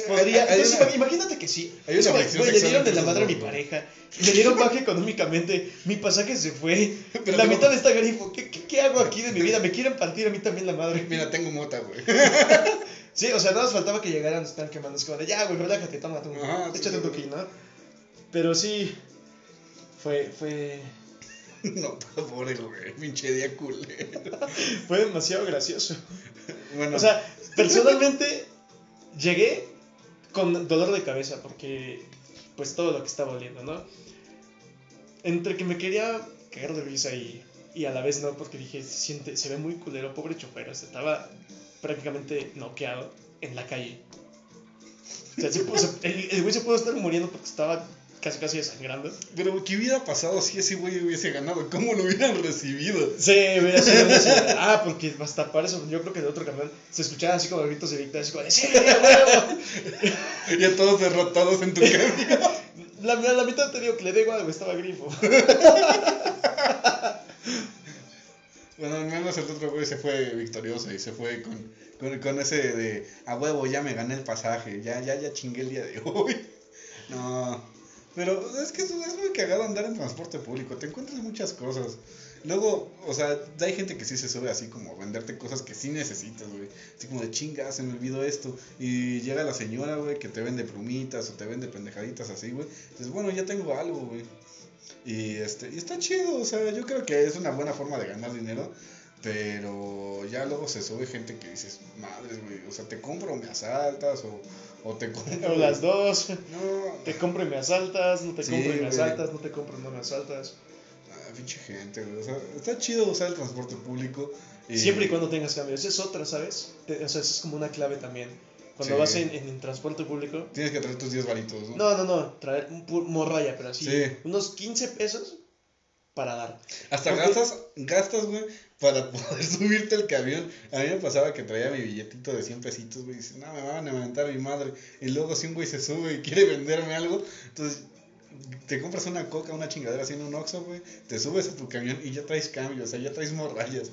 Podría. Hay pues, una- imagínate que sí. hay una Es como, le dieron de la madre a mi pareja. Le dieron baja económicamente. Mi pasaje se fue. Pero la tengo- mitad está grifo. ¿Qué, qué, qué hago aquí de mi vida? Me quieren partir a mí también la madre. Mira, tengo mota, güey. Sí, o sea, nada más faltaba que llegaran, están quemando. Es como de, ya, güey, relájate, toma tú. Ajá, sí, Échate un sí, poquito, ¿no? Pero sí. Fue, fue. No, pobre, güey. Pinche día culero. Fue demasiado gracioso. Bueno, O sea, personalmente llegué con dolor de cabeza porque pues todo lo que estaba oliendo, ¿no? Entre que me quería cagar de risa y, y a la vez no, porque dije, se siente, se ve muy culero, pobre chofer, o sea, estaba prácticamente noqueado en la calle. O sea, se puso- el, el güey se pudo estar muriendo porque estaba casi casi desangrando. pero ¿qué hubiera pasado si ese güey hubiese ganado? ¿Cómo lo hubieran recibido? Sí, hubiera sido. Ah, porque hasta para eso, yo creo que de otro camión se escuchaban así como gritos de victoria, así como de ¡Sí, a huevo! Ya todos derrotados en tu cambio. La, la, la mitad te digo que le da igual, estaba grifo. Bueno, al menos el otro güey se fue victorioso y se fue con, con, con ese de a huevo, ya me gané el pasaje, ya, ya, ya chingué el día de hoy. No, pero es que es, muy cagado andar en transporte público, te encuentras muchas cosas. Luego, o sea, hay gente que sí se sube así como a venderte cosas que sí necesitas, güey. Así como de chinga, se me olvidó esto. Y llega la señora, güey, que te vende plumitas o te vende pendejaditas así, güey. Dices, bueno, ya tengo algo, güey. Y, este, y está chido, o sea, yo creo que es una buena forma de ganar dinero. Pero ya luego se sube gente que dices, madres, güey, o sea, te compro me asaltas, o, o te compro. O las dos. No, Te compro y me asaltas, no te Sí, compro y me asaltas, no te compro y no me asaltas. ah, pinche gente, güey. O sea, está chido usar el transporte público. Y, Siempre y cuando tengas cambio. Esa es otra, ¿sabes? Te- o sea, esa es como una clave también. Cuando Sí. vas en, en, en transporte público. Tienes que traer tus 10 varitos, ¿no? No, no, no. Traer un morralla, pero así. Sí. Unos 15 pesos para dar. Hasta Porque- gastas, gastas, güey, para poder subirte al camión. A mí me pasaba que traía mi billetito de 100 pesitos, güey, y dice, no, me van a levantar mi madre. Y luego si un güey se sube y quiere venderme algo, entonces te compras una coca, una chingadera así en un Oxxo, güey, te subes a tu camión y ya traes cambio, o sea, ya traes morrayas.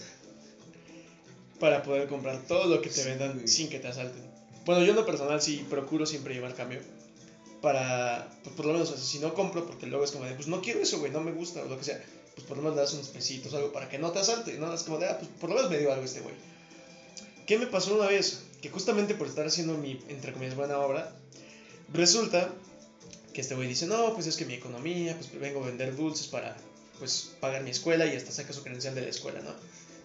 Para poder comprar todo lo que te vendan sin que te asalten. Bueno, yo en lo personal sí procuro siempre llevar cambio. Para, pues por lo menos, o si no compro, porque luego es como de, pues no quiero eso, güey, no me gusta, o lo que sea, pues por lo menos le das unos pesitos o algo para que no te asalte, ¿no? Es como de, ah, pues por lo menos me dio algo este güey. ¿Qué me pasó una vez? Que justamente por estar haciendo mi, entre comillas, buena obra, resulta que este güey dice, no, pues es que mi economía, pues vengo a vender dulces para, pues, pagar mi escuela y hasta saca su credencial de la escuela, ¿no?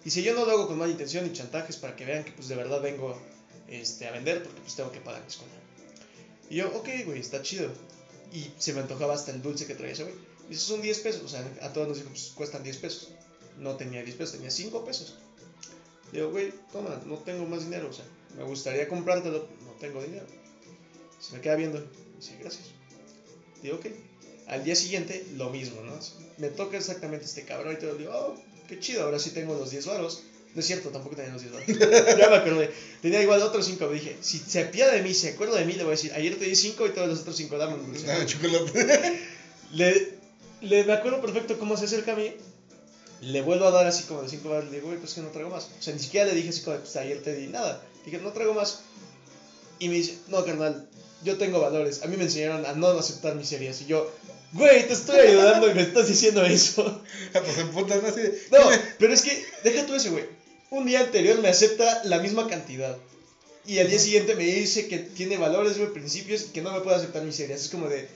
Dice, yo no lo hago con mala intención ni chantajes para que vean que, pues, de verdad vengo este, a vender porque, pues, tengo que pagar mi escuela. Y yo, ok, güey, está chido. Y se me antojaba hasta el dulce que traía ese güey. Y esos son 10 pesos, o sea, a todos nos dijo, pues, cuestan 10 pesos. No tenía 10 pesos, tenía 5 pesos. Digo, güey, toma, no tengo más dinero, o sea, me gustaría comprártelo, no tengo dinero. Se me queda viendo, dice, gracias. Digo, ok. Al día siguiente, lo mismo, ¿no? Me toca exactamente este cabrón y te digo, oh, qué chido, ahora sí tengo los 10 varos. No es cierto, tampoco tenía los 10 varos. ya me acordé. Tenía igual otros 5. Dije, si se apiada de mí, se acuerda de mí, le voy a decir, ayer te di 5 y todos los otros 5 dame un dulce. Dame chocolate. Le, le me acuerdo perfecto cómo se acerca a mí. Le vuelvo a dar así como de 5 baros. Le digo, güey, pues que no traigo más. O sea, ni siquiera le dije así como, de, pues ayer te di nada. Dije, no traigo más. Y me dice, no, carnal, yo tengo valores. A mí me enseñaron a no aceptar miserias. Y yo, güey, te estoy ayudando y me estás diciendo eso. pues en putas, ¿no? Así de, No, pero es que, deja tú eso, güey. Un día anterior me acepta la misma cantidad. Y al día siguiente me dice que tiene valores, güey, principios y que no me puede aceptar miserias. Es como de,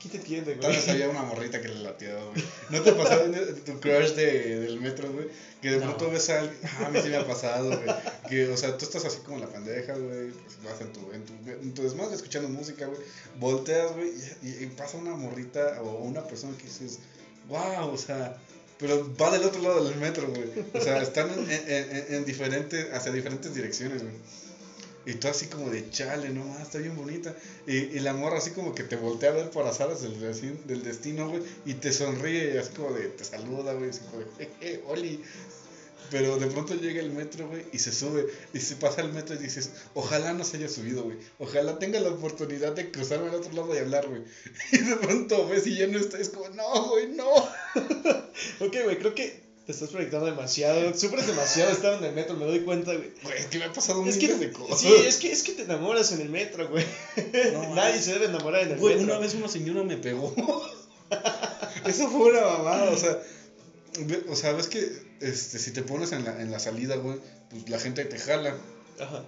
¿quién te entiende, Tal güey? vez había una morrita que le lateaba, güey. ¿No te pasó tu crush de, del metro, güey? Que de No. pronto ves a alguien. Ah, a mí sí me ha pasado, güey. Que, o sea, tú estás así como la pendeja, güey. Pues vas en tu, en tu, en tu desmadre escuchando música, güey. Volteas, güey, y, y pasa una morrita o una persona que dices, wow, o sea. Pero va del otro lado del metro, güey. O sea, están en, en, en- en diferentes, hacia diferentes direcciones, güey. Y tú así como de chale, no más, está bien bonita. Y, y la morra así como que te voltea a ver por azares del, del destino, güey. Y te sonríe y así como de, te saluda, güey. Así como de, jeje, Oli. Pero de pronto llega el metro, güey, y se sube. Y se pasa el metro y dices, ojalá no se haya subido, güey. Ojalá tenga la oportunidad de cruzarme al otro lado y hablar, güey. Y de pronto ves y ya no está. Es como, no, güey, no. Ok, güey, creo que te estás proyectando demasiado. Sufres demasiado estar en el metro, me doy cuenta, güey. Güey, es que me ha pasado un Es que, miles de cosas. sí, es que, es que te enamoras en el metro, güey. No, Nadie se debe enamorar en el Güey, metro. una vez una señora me pegó. Eso fue una mamada, o sea. O sea, ves que este, si te pones en la, en la salida, güey, pues la gente te jala. Ajá.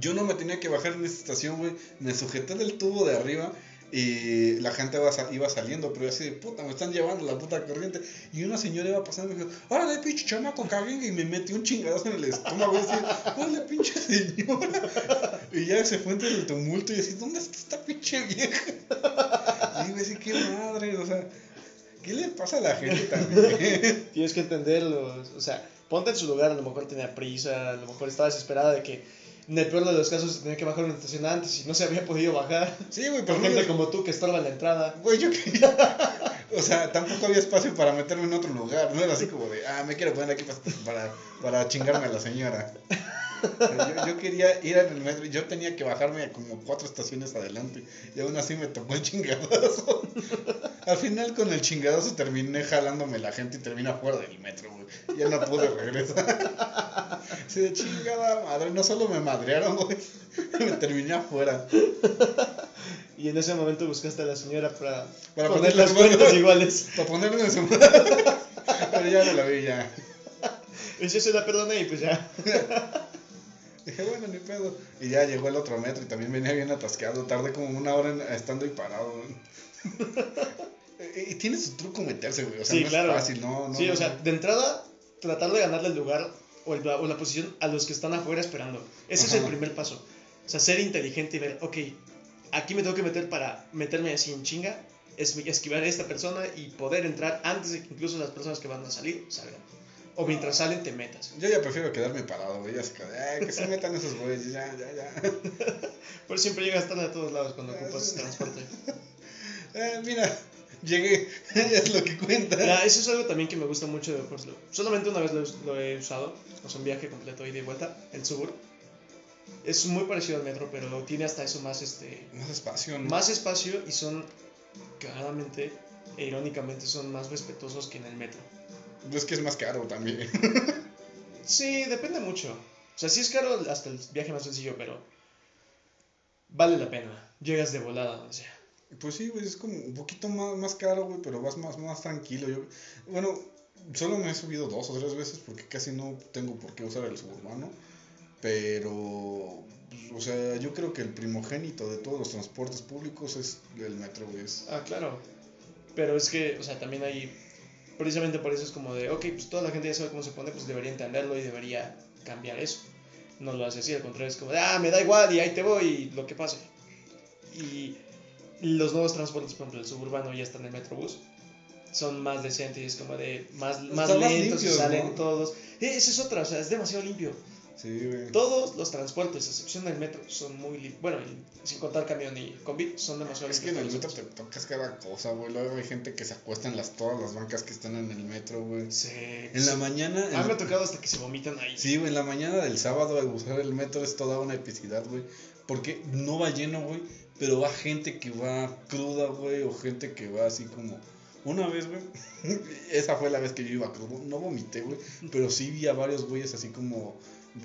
Yo no me tenía que bajar en esta estación, güey. Me sujeté del tubo de arriba y la gente iba, sa- iba saliendo, pero yo así de puta, me están llevando la puta corriente. Y una señora iba pasando y me dijo, órale, pinche chamaco, caguen. Y me metió un chingadazo en el estómago. Y así, órale, pinche señora. Y ya se fue entre el tumulto y así, ¿dónde está esta pinche vieja? Y digo así, qué madre, o sea, ¿qué le pasa a la gente también? Tienes que entenderlo. O sea, ponte en su lugar. A lo mejor tenía prisa, a lo mejor estaba desesperada de que, en el peor de los casos, tenía que bajar una estación antes y no se había podido bajar. Sí, güey, Por pero gente como tú que estorba en la entrada. Güey, yo quería. O sea, tampoco había espacio para meterme en otro lugar. No era así como de, ah, me quiero poner aquí pa- para, para chingarme a la señora. Yo, yo quería ir en el metro. Yo tenía que bajarme como cuatro estaciones adelante. Y aún así me tocó el chingadazo. Al final, con el chingadazo, terminé jalándome la gente y terminé fuera del metro, güey. Ya no pude regresar. Sí, de chingada madre. No solo me madrearon, güey. Me terminé afuera. Y en ese momento buscaste a la señora para, Para poner las cuentas iguales. Para ponerme en su Pero ya no la vi ya. Y yo se la perdoné y pues ya. Dije, bueno, ni pedo. Y ya llegó el otro metro y también venía bien atascado. Tardé como una hora en- estando ahí parado. y, y tiene su truco meterse, güey. O sea, Sí, no claro. es fácil, no, no. sí, no, o sea, no. de entrada, tratar de ganarle el lugar o, el- o la posición a los que están afuera esperando. Ese es el Ajá. primer paso. O sea, ser inteligente y ver, ok, aquí me tengo que meter para meterme así en chinga, es, esquivar a esta persona y poder entrar antes de que incluso las personas que van a salir salgan. O mientras salen te metas. Yo ya prefiero quedarme parado, güey. "Ay, que se metan esos güeyes, ya, ya, ya. Pero siempre llegas tarde a todos lados cuando ocupas transporte. Eh, mira, llegué, es lo que cuenta. Ya, eso es algo también que me gusta mucho de por Solamente una vez lo, he- lo he usado, o sea, un viaje completo ida y vuelta, el Subur. Es muy parecido al metro, pero tiene hasta eso más, este, Más espacio, ¿no? más espacio y son, claramente e irónicamente, son más respetuosos que en el metro. Es que es más caro también. Sí, depende mucho. O sea, sí es caro hasta el viaje más sencillo, pero vale la pena. Llegas de volada donde sea. Pues sí, güey, es como un poquito más, más caro, güey, pero vas más, más tranquilo. Yo, bueno, solo me he subido dos o tres veces porque casi no tengo por qué usar el suburbano. Pero, pues, o sea, yo creo que el primogénito de todos los transportes públicos es el metro, güey. Ah, claro. Pero es que, o sea, también hay. Precisamente por eso es como de, ok, pues toda la gente ya sabe cómo se pone, pues debería entenderlo y debería cambiar eso. No lo hace así, al contrario, es como de, ah, me da igual y ahí te voy y lo que pase. Y los nuevos transportes, por ejemplo, el suburbano ya está en el Metrobús, son más decentes y es como de, más, más lentos y limpios, salen ¿no? todos. Eh, Esa es otra, o sea, es demasiado limpio. Sí, güey. Todos los transportes, a excepción del metro, son muy limpios. Bueno, y sin contar camión y combi, son demasiado Es que en el metro te tocas cada cosa, güey. Luego hay gente que se acuesta en las, todas las bancas que están en el metro, güey. Sí. En la mañana. En- me ha tocado hasta que se vomitan ahí. Sí, güey, en la mañana del sábado al usar el metro es toda una epicidad, güey. Porque no va lleno, güey, pero va gente que va cruda, güey, o gente que va así como... Una vez, güey, esa fue la vez que yo iba crudo, no vomité, güey, pero sí vi a varios güeyes así como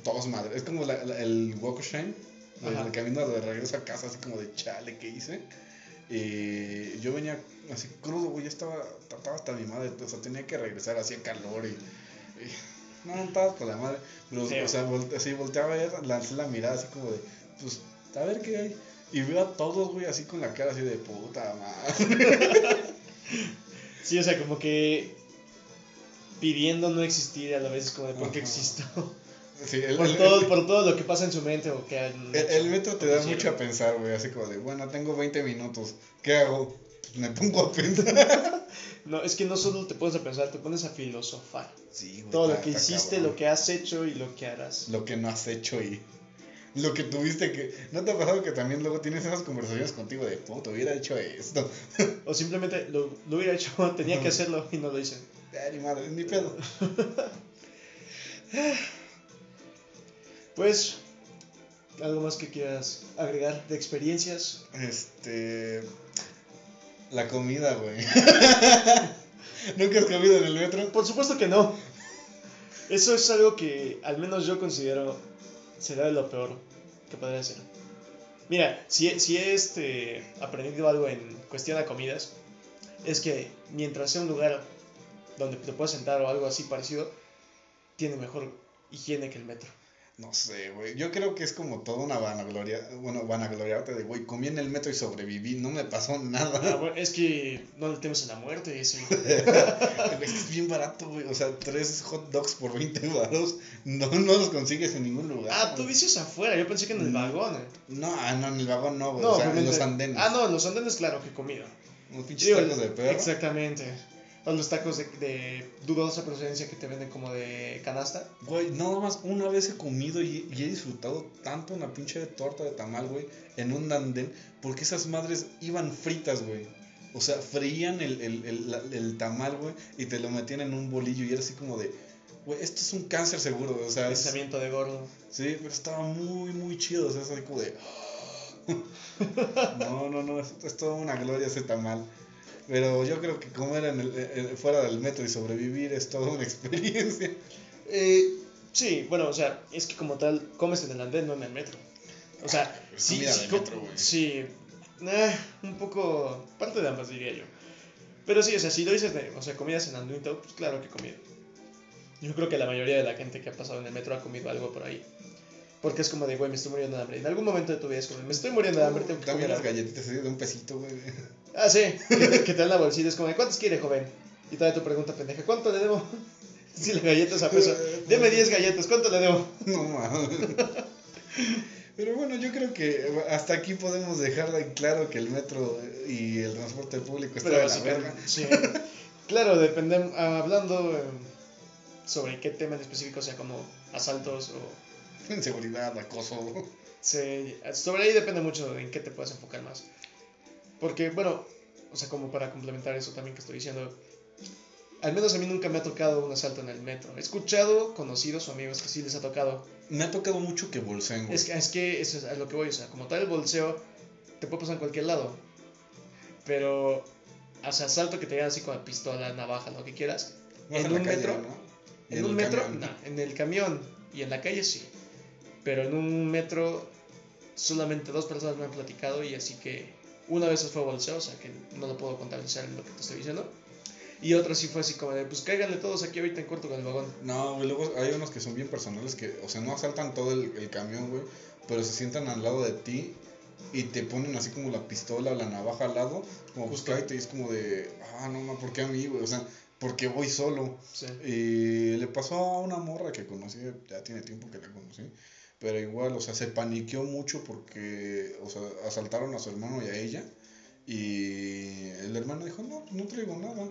todos madres. Es como la- la- el walk of shame, el, camino de regreso a casa, así como de chale, ¿qué hice? Eh, yo venía así crudo, güey, ya estaba, estaba hasta mi madre, o sea, tenía que regresar, hacía calor y... y- no, estaba por la madre. Pero, o sea, volte- así volteaba a ver, lancé la mirada así como de, pues, a ver qué hay. Y veo a todos, güey, así con la cara así de puta madre. Sí, o sea, como que pidiendo no existir a la vez como de por qué existo. Sí, el, por, el- todo, el- por todo lo que pasa en su mente o que han el- hecho. el metro te da mucho a pensar, güey, así como de, bueno, tengo 20 minutos, ¿qué hago? Pues me pongo a pensar. No, es que no solo te pones a pensar, te pones a filosofar. Sí, güey. Todo lo que hiciste, cabrón. lo que has hecho y lo que harás. Lo que no has hecho y lo que tuviste que... ¿No te ha pasado que también luego tienes esas conversaciones contigo de, puta, hubiera hecho esto? O simplemente lo, lo hubiera hecho, tenía que hacerlo y no lo hice. Ni madre, ni pedo. Pues, algo más que quieras agregar de experiencias. Este. La comida, güey. ¿Nunca has comido en el metro? Por supuesto que no. Eso es algo que al menos yo considero será de lo peor que podría hacer. Mira, si, he- si he este, aprendido algo en cuestión a comidas, es que mientras sea un lugar donde te puedas sentar o algo así parecido, tiene mejor higiene que el metro. No sé, güey. Yo creo que es como toda una vanagloria. Bueno, vanagloriarte de, güey, comí en el metro y sobreviví. No me pasó Ah, nada. bueno, es que no le temes a la muerte, eso. es bien barato, güey. O sea, tres hot dogs por 20 baros. No, no los consigues en ningún lugar. Ah, tú dices afuera, yo pensé que en el Mm. vagón. eh. No, ah, no, en el vagón no, güey. No, o sea, en los andenes. Ah, no, en los andenes, claro que comida. Unos pinches tacos de perro. Exactamente. O los tacos de, de dudosa procedencia que te venden como de canasta. Güey, nada más una vez he comido y, y he disfrutado tanto una pinche torta de tamal, güey, en un andén, porque esas madres iban fritas, güey. O sea, frían el, el, el, el tamal, güey, y te lo metían en un bolillo y era así como de, güey, esto es un cáncer seguro, o sea, es- Pensamiento de gordo. sí, pero estaba muy, muy chido, o sea, es así como de, no, no, no, es, es toda una gloria ese tamal. Pero yo creo que comer en el, eh, fuera del metro y sobrevivir es toda una experiencia. Eh, sí, bueno, o sea, es que como tal, comes en el andén, no en el metro. O sea, Es sí, comida sí, metro, sí, eh, un poco, parte de ambas diría yo. Pero sí, o sea, si lo dices de, o sea, comidas en andén pues claro que he comido. Yo creo que la mayoría de la gente que ha pasado en el metro ha comido algo por ahí. Porque es como de, güey, me estoy muriendo de hambre. En algún momento de tu vida es como, me estoy muriendo de hambre, tengo que También comer las algo". galletitas así de un pesito, güey. Ah, sí, que te, que te dan la bolsita, es como de, ¿cuántos quiere, joven? Y todavía tu pregunta pendeja, ¿cuánto le debo? Si la galleta es a peso. Deme 10 galletas, ¿cuánto le debo? No mames. Pero bueno, yo creo que hasta aquí podemos dejar en claro que el metro y el transporte público está de la verga. básicamente, sí. Claro, depende, hablando eh, sobre qué tema en específico, sea, como asaltos o... Inseguridad, acoso. se- sobre ahí depende mucho en qué te puedes enfocar más. Porque, bueno, o sea, como para complementar eso también que estoy diciendo, al menos a mí nunca me ha tocado un asalto en el metro. He escuchado conocidos o amigos que sí les ha tocado. Me ha tocado mucho que bolseen, güey. Es que, es que eso es a lo que voy, o sea, como tal el bolseo te puede pasar en cualquier lado. Pero, o sea, asalto que te llegan así con la pistola, navaja, lo que quieras. En la un calle, metro, ¿no? Y En un metro, camión. no, en el camión y en la calle sí. Pero en un metro solamente dos personas me han platicado y así que una vez fue bolseo, o sea que no lo puedo contabilizar en lo que te estoy diciendo. Y otra sí fue así como de, pues cáiganle todos aquí ahorita en corto con el vagón. No, güey, luego hay unos que son bien personales que, o sea, no asaltan todo el, el camión, güey, pero se sientan al lado de ti y te ponen así como la pistola o la navaja al lado, como Justo. buscarte y es como de, ah, no, no, ¿por qué a mí, güey? O sea, porque voy solo. Sí. Y le pasó a una morra que conocí, ya tiene tiempo que la conocí, pero igual, o sea, se paniqueó mucho porque, o sea, asaltaron a su hermano y a ella. Y el hermano dijo, no, pues no traigo nada.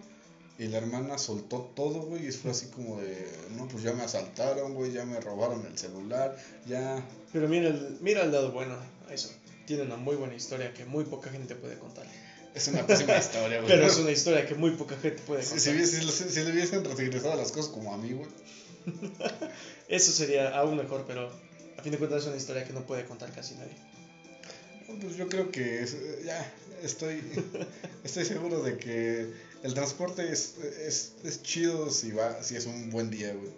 Y la hermana soltó todo, güey, y fue así como de, no, pues ya me asaltaron, güey, ya me robaron el celular, ya... Pero mira el, mira el lado bueno eso. Tiene una muy buena historia que muy poca gente puede contar. Es una pésima historia, güey. Pero es una historia que muy poca gente puede Si, contar. si, hubiese- si, si le hubiesen regresado las cosas como a mí, güey. Eso sería aún mejor, pero a fin de cuentas es una historia que no puede contar casi nadie. Pues yo creo que es- ya estoy, estoy seguro de que el transporte es, es, es chido si va, si es un buen día, güey.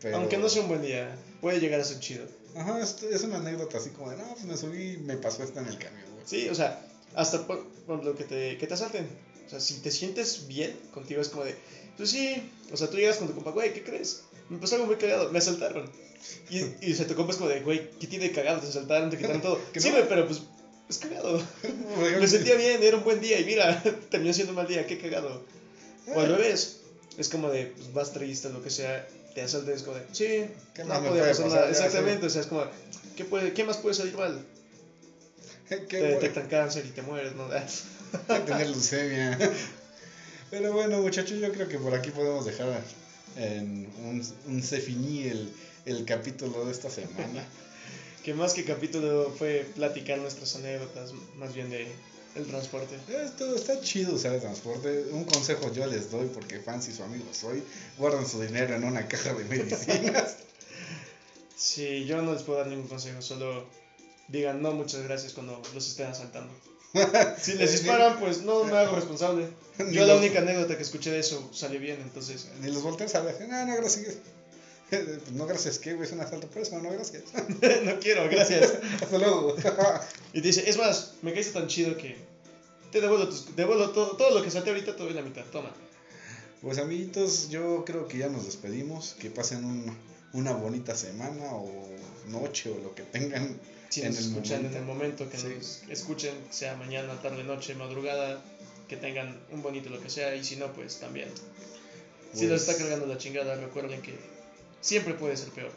Pero, Aunque no sea un buen día, puede llegar a ser chido. Ajá, es, es una anécdota así como de, no, pues me subí y me pasó esta en el camión, güey. Sí, o sea, hasta por, por lo que te, que te asalten. O sea, si te sientes bien contigo, es como de, pues sí, o sea, tú llegas con tu compa, güey, ¿qué crees? Me pasó algo muy cagado, me asaltaron. Y, y o sea, tu compa es como de, güey, ¿qué tiene de cagado? Te asaltaron, te quitaron todo. Sí, no. güey, pero pues, es cagado. Me sentía bien, era un buen día y mira, terminó siendo un mal día, qué cagado. O al revés, es como de, pues vas triste, lo que sea, te asaltan, es como de, sí, ¿Qué no podía pasar pasar? nada. Exactamente, o sea, es como, ¿qué, puede, ¿qué más puede salir mal? Te detectan cáncer y te mueres, ¿no? tener leucemia. Pero bueno, muchachos, yo creo que por aquí podemos dejar en un, un se finí el, el capítulo de esta semana. Que más que capítulo fue platicar nuestras anécdotas, más bien de el transporte. Esto está chido usar el transporte. Un consejo yo les doy porque fans y su amigo soy. Guardan su dinero en una caja de medicinas. Sí, yo no les puedo dar ningún consejo, solo digan no, muchas gracias cuando los estén asaltando. Si les disparan, pues no me hago responsable. Yo la única anécdota que escuché de eso salió bien, entonces Ni los volteas a ver. No, no, gracias. Pues no, gracias, ¿qué, güey? Es un asalto por eso, no, gracias. no quiero, gracias. Hasta luego. Y te dice, es más, me caíste tan chido que te devuelvo, tus- devuelvo todo, todo lo que salté ahorita, te doy la mitad, toma. Pues amiguitos, yo creo que ya nos despedimos. Que pasen un- una bonita semana o noche o lo que tengan. Si nos escuchan momento. en el momento que Sí. nos escuchen, sea mañana, tarde, noche, madrugada, que tengan un bonito lo que sea, y si no, pues también. Si Pues, los está cargando la chingada, recuerden que siempre puede ser peor.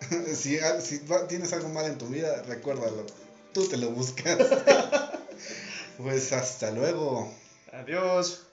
si si tienes algo mal en tu vida, recuérdalo. Tú te lo buscas. pues hasta luego. Adiós.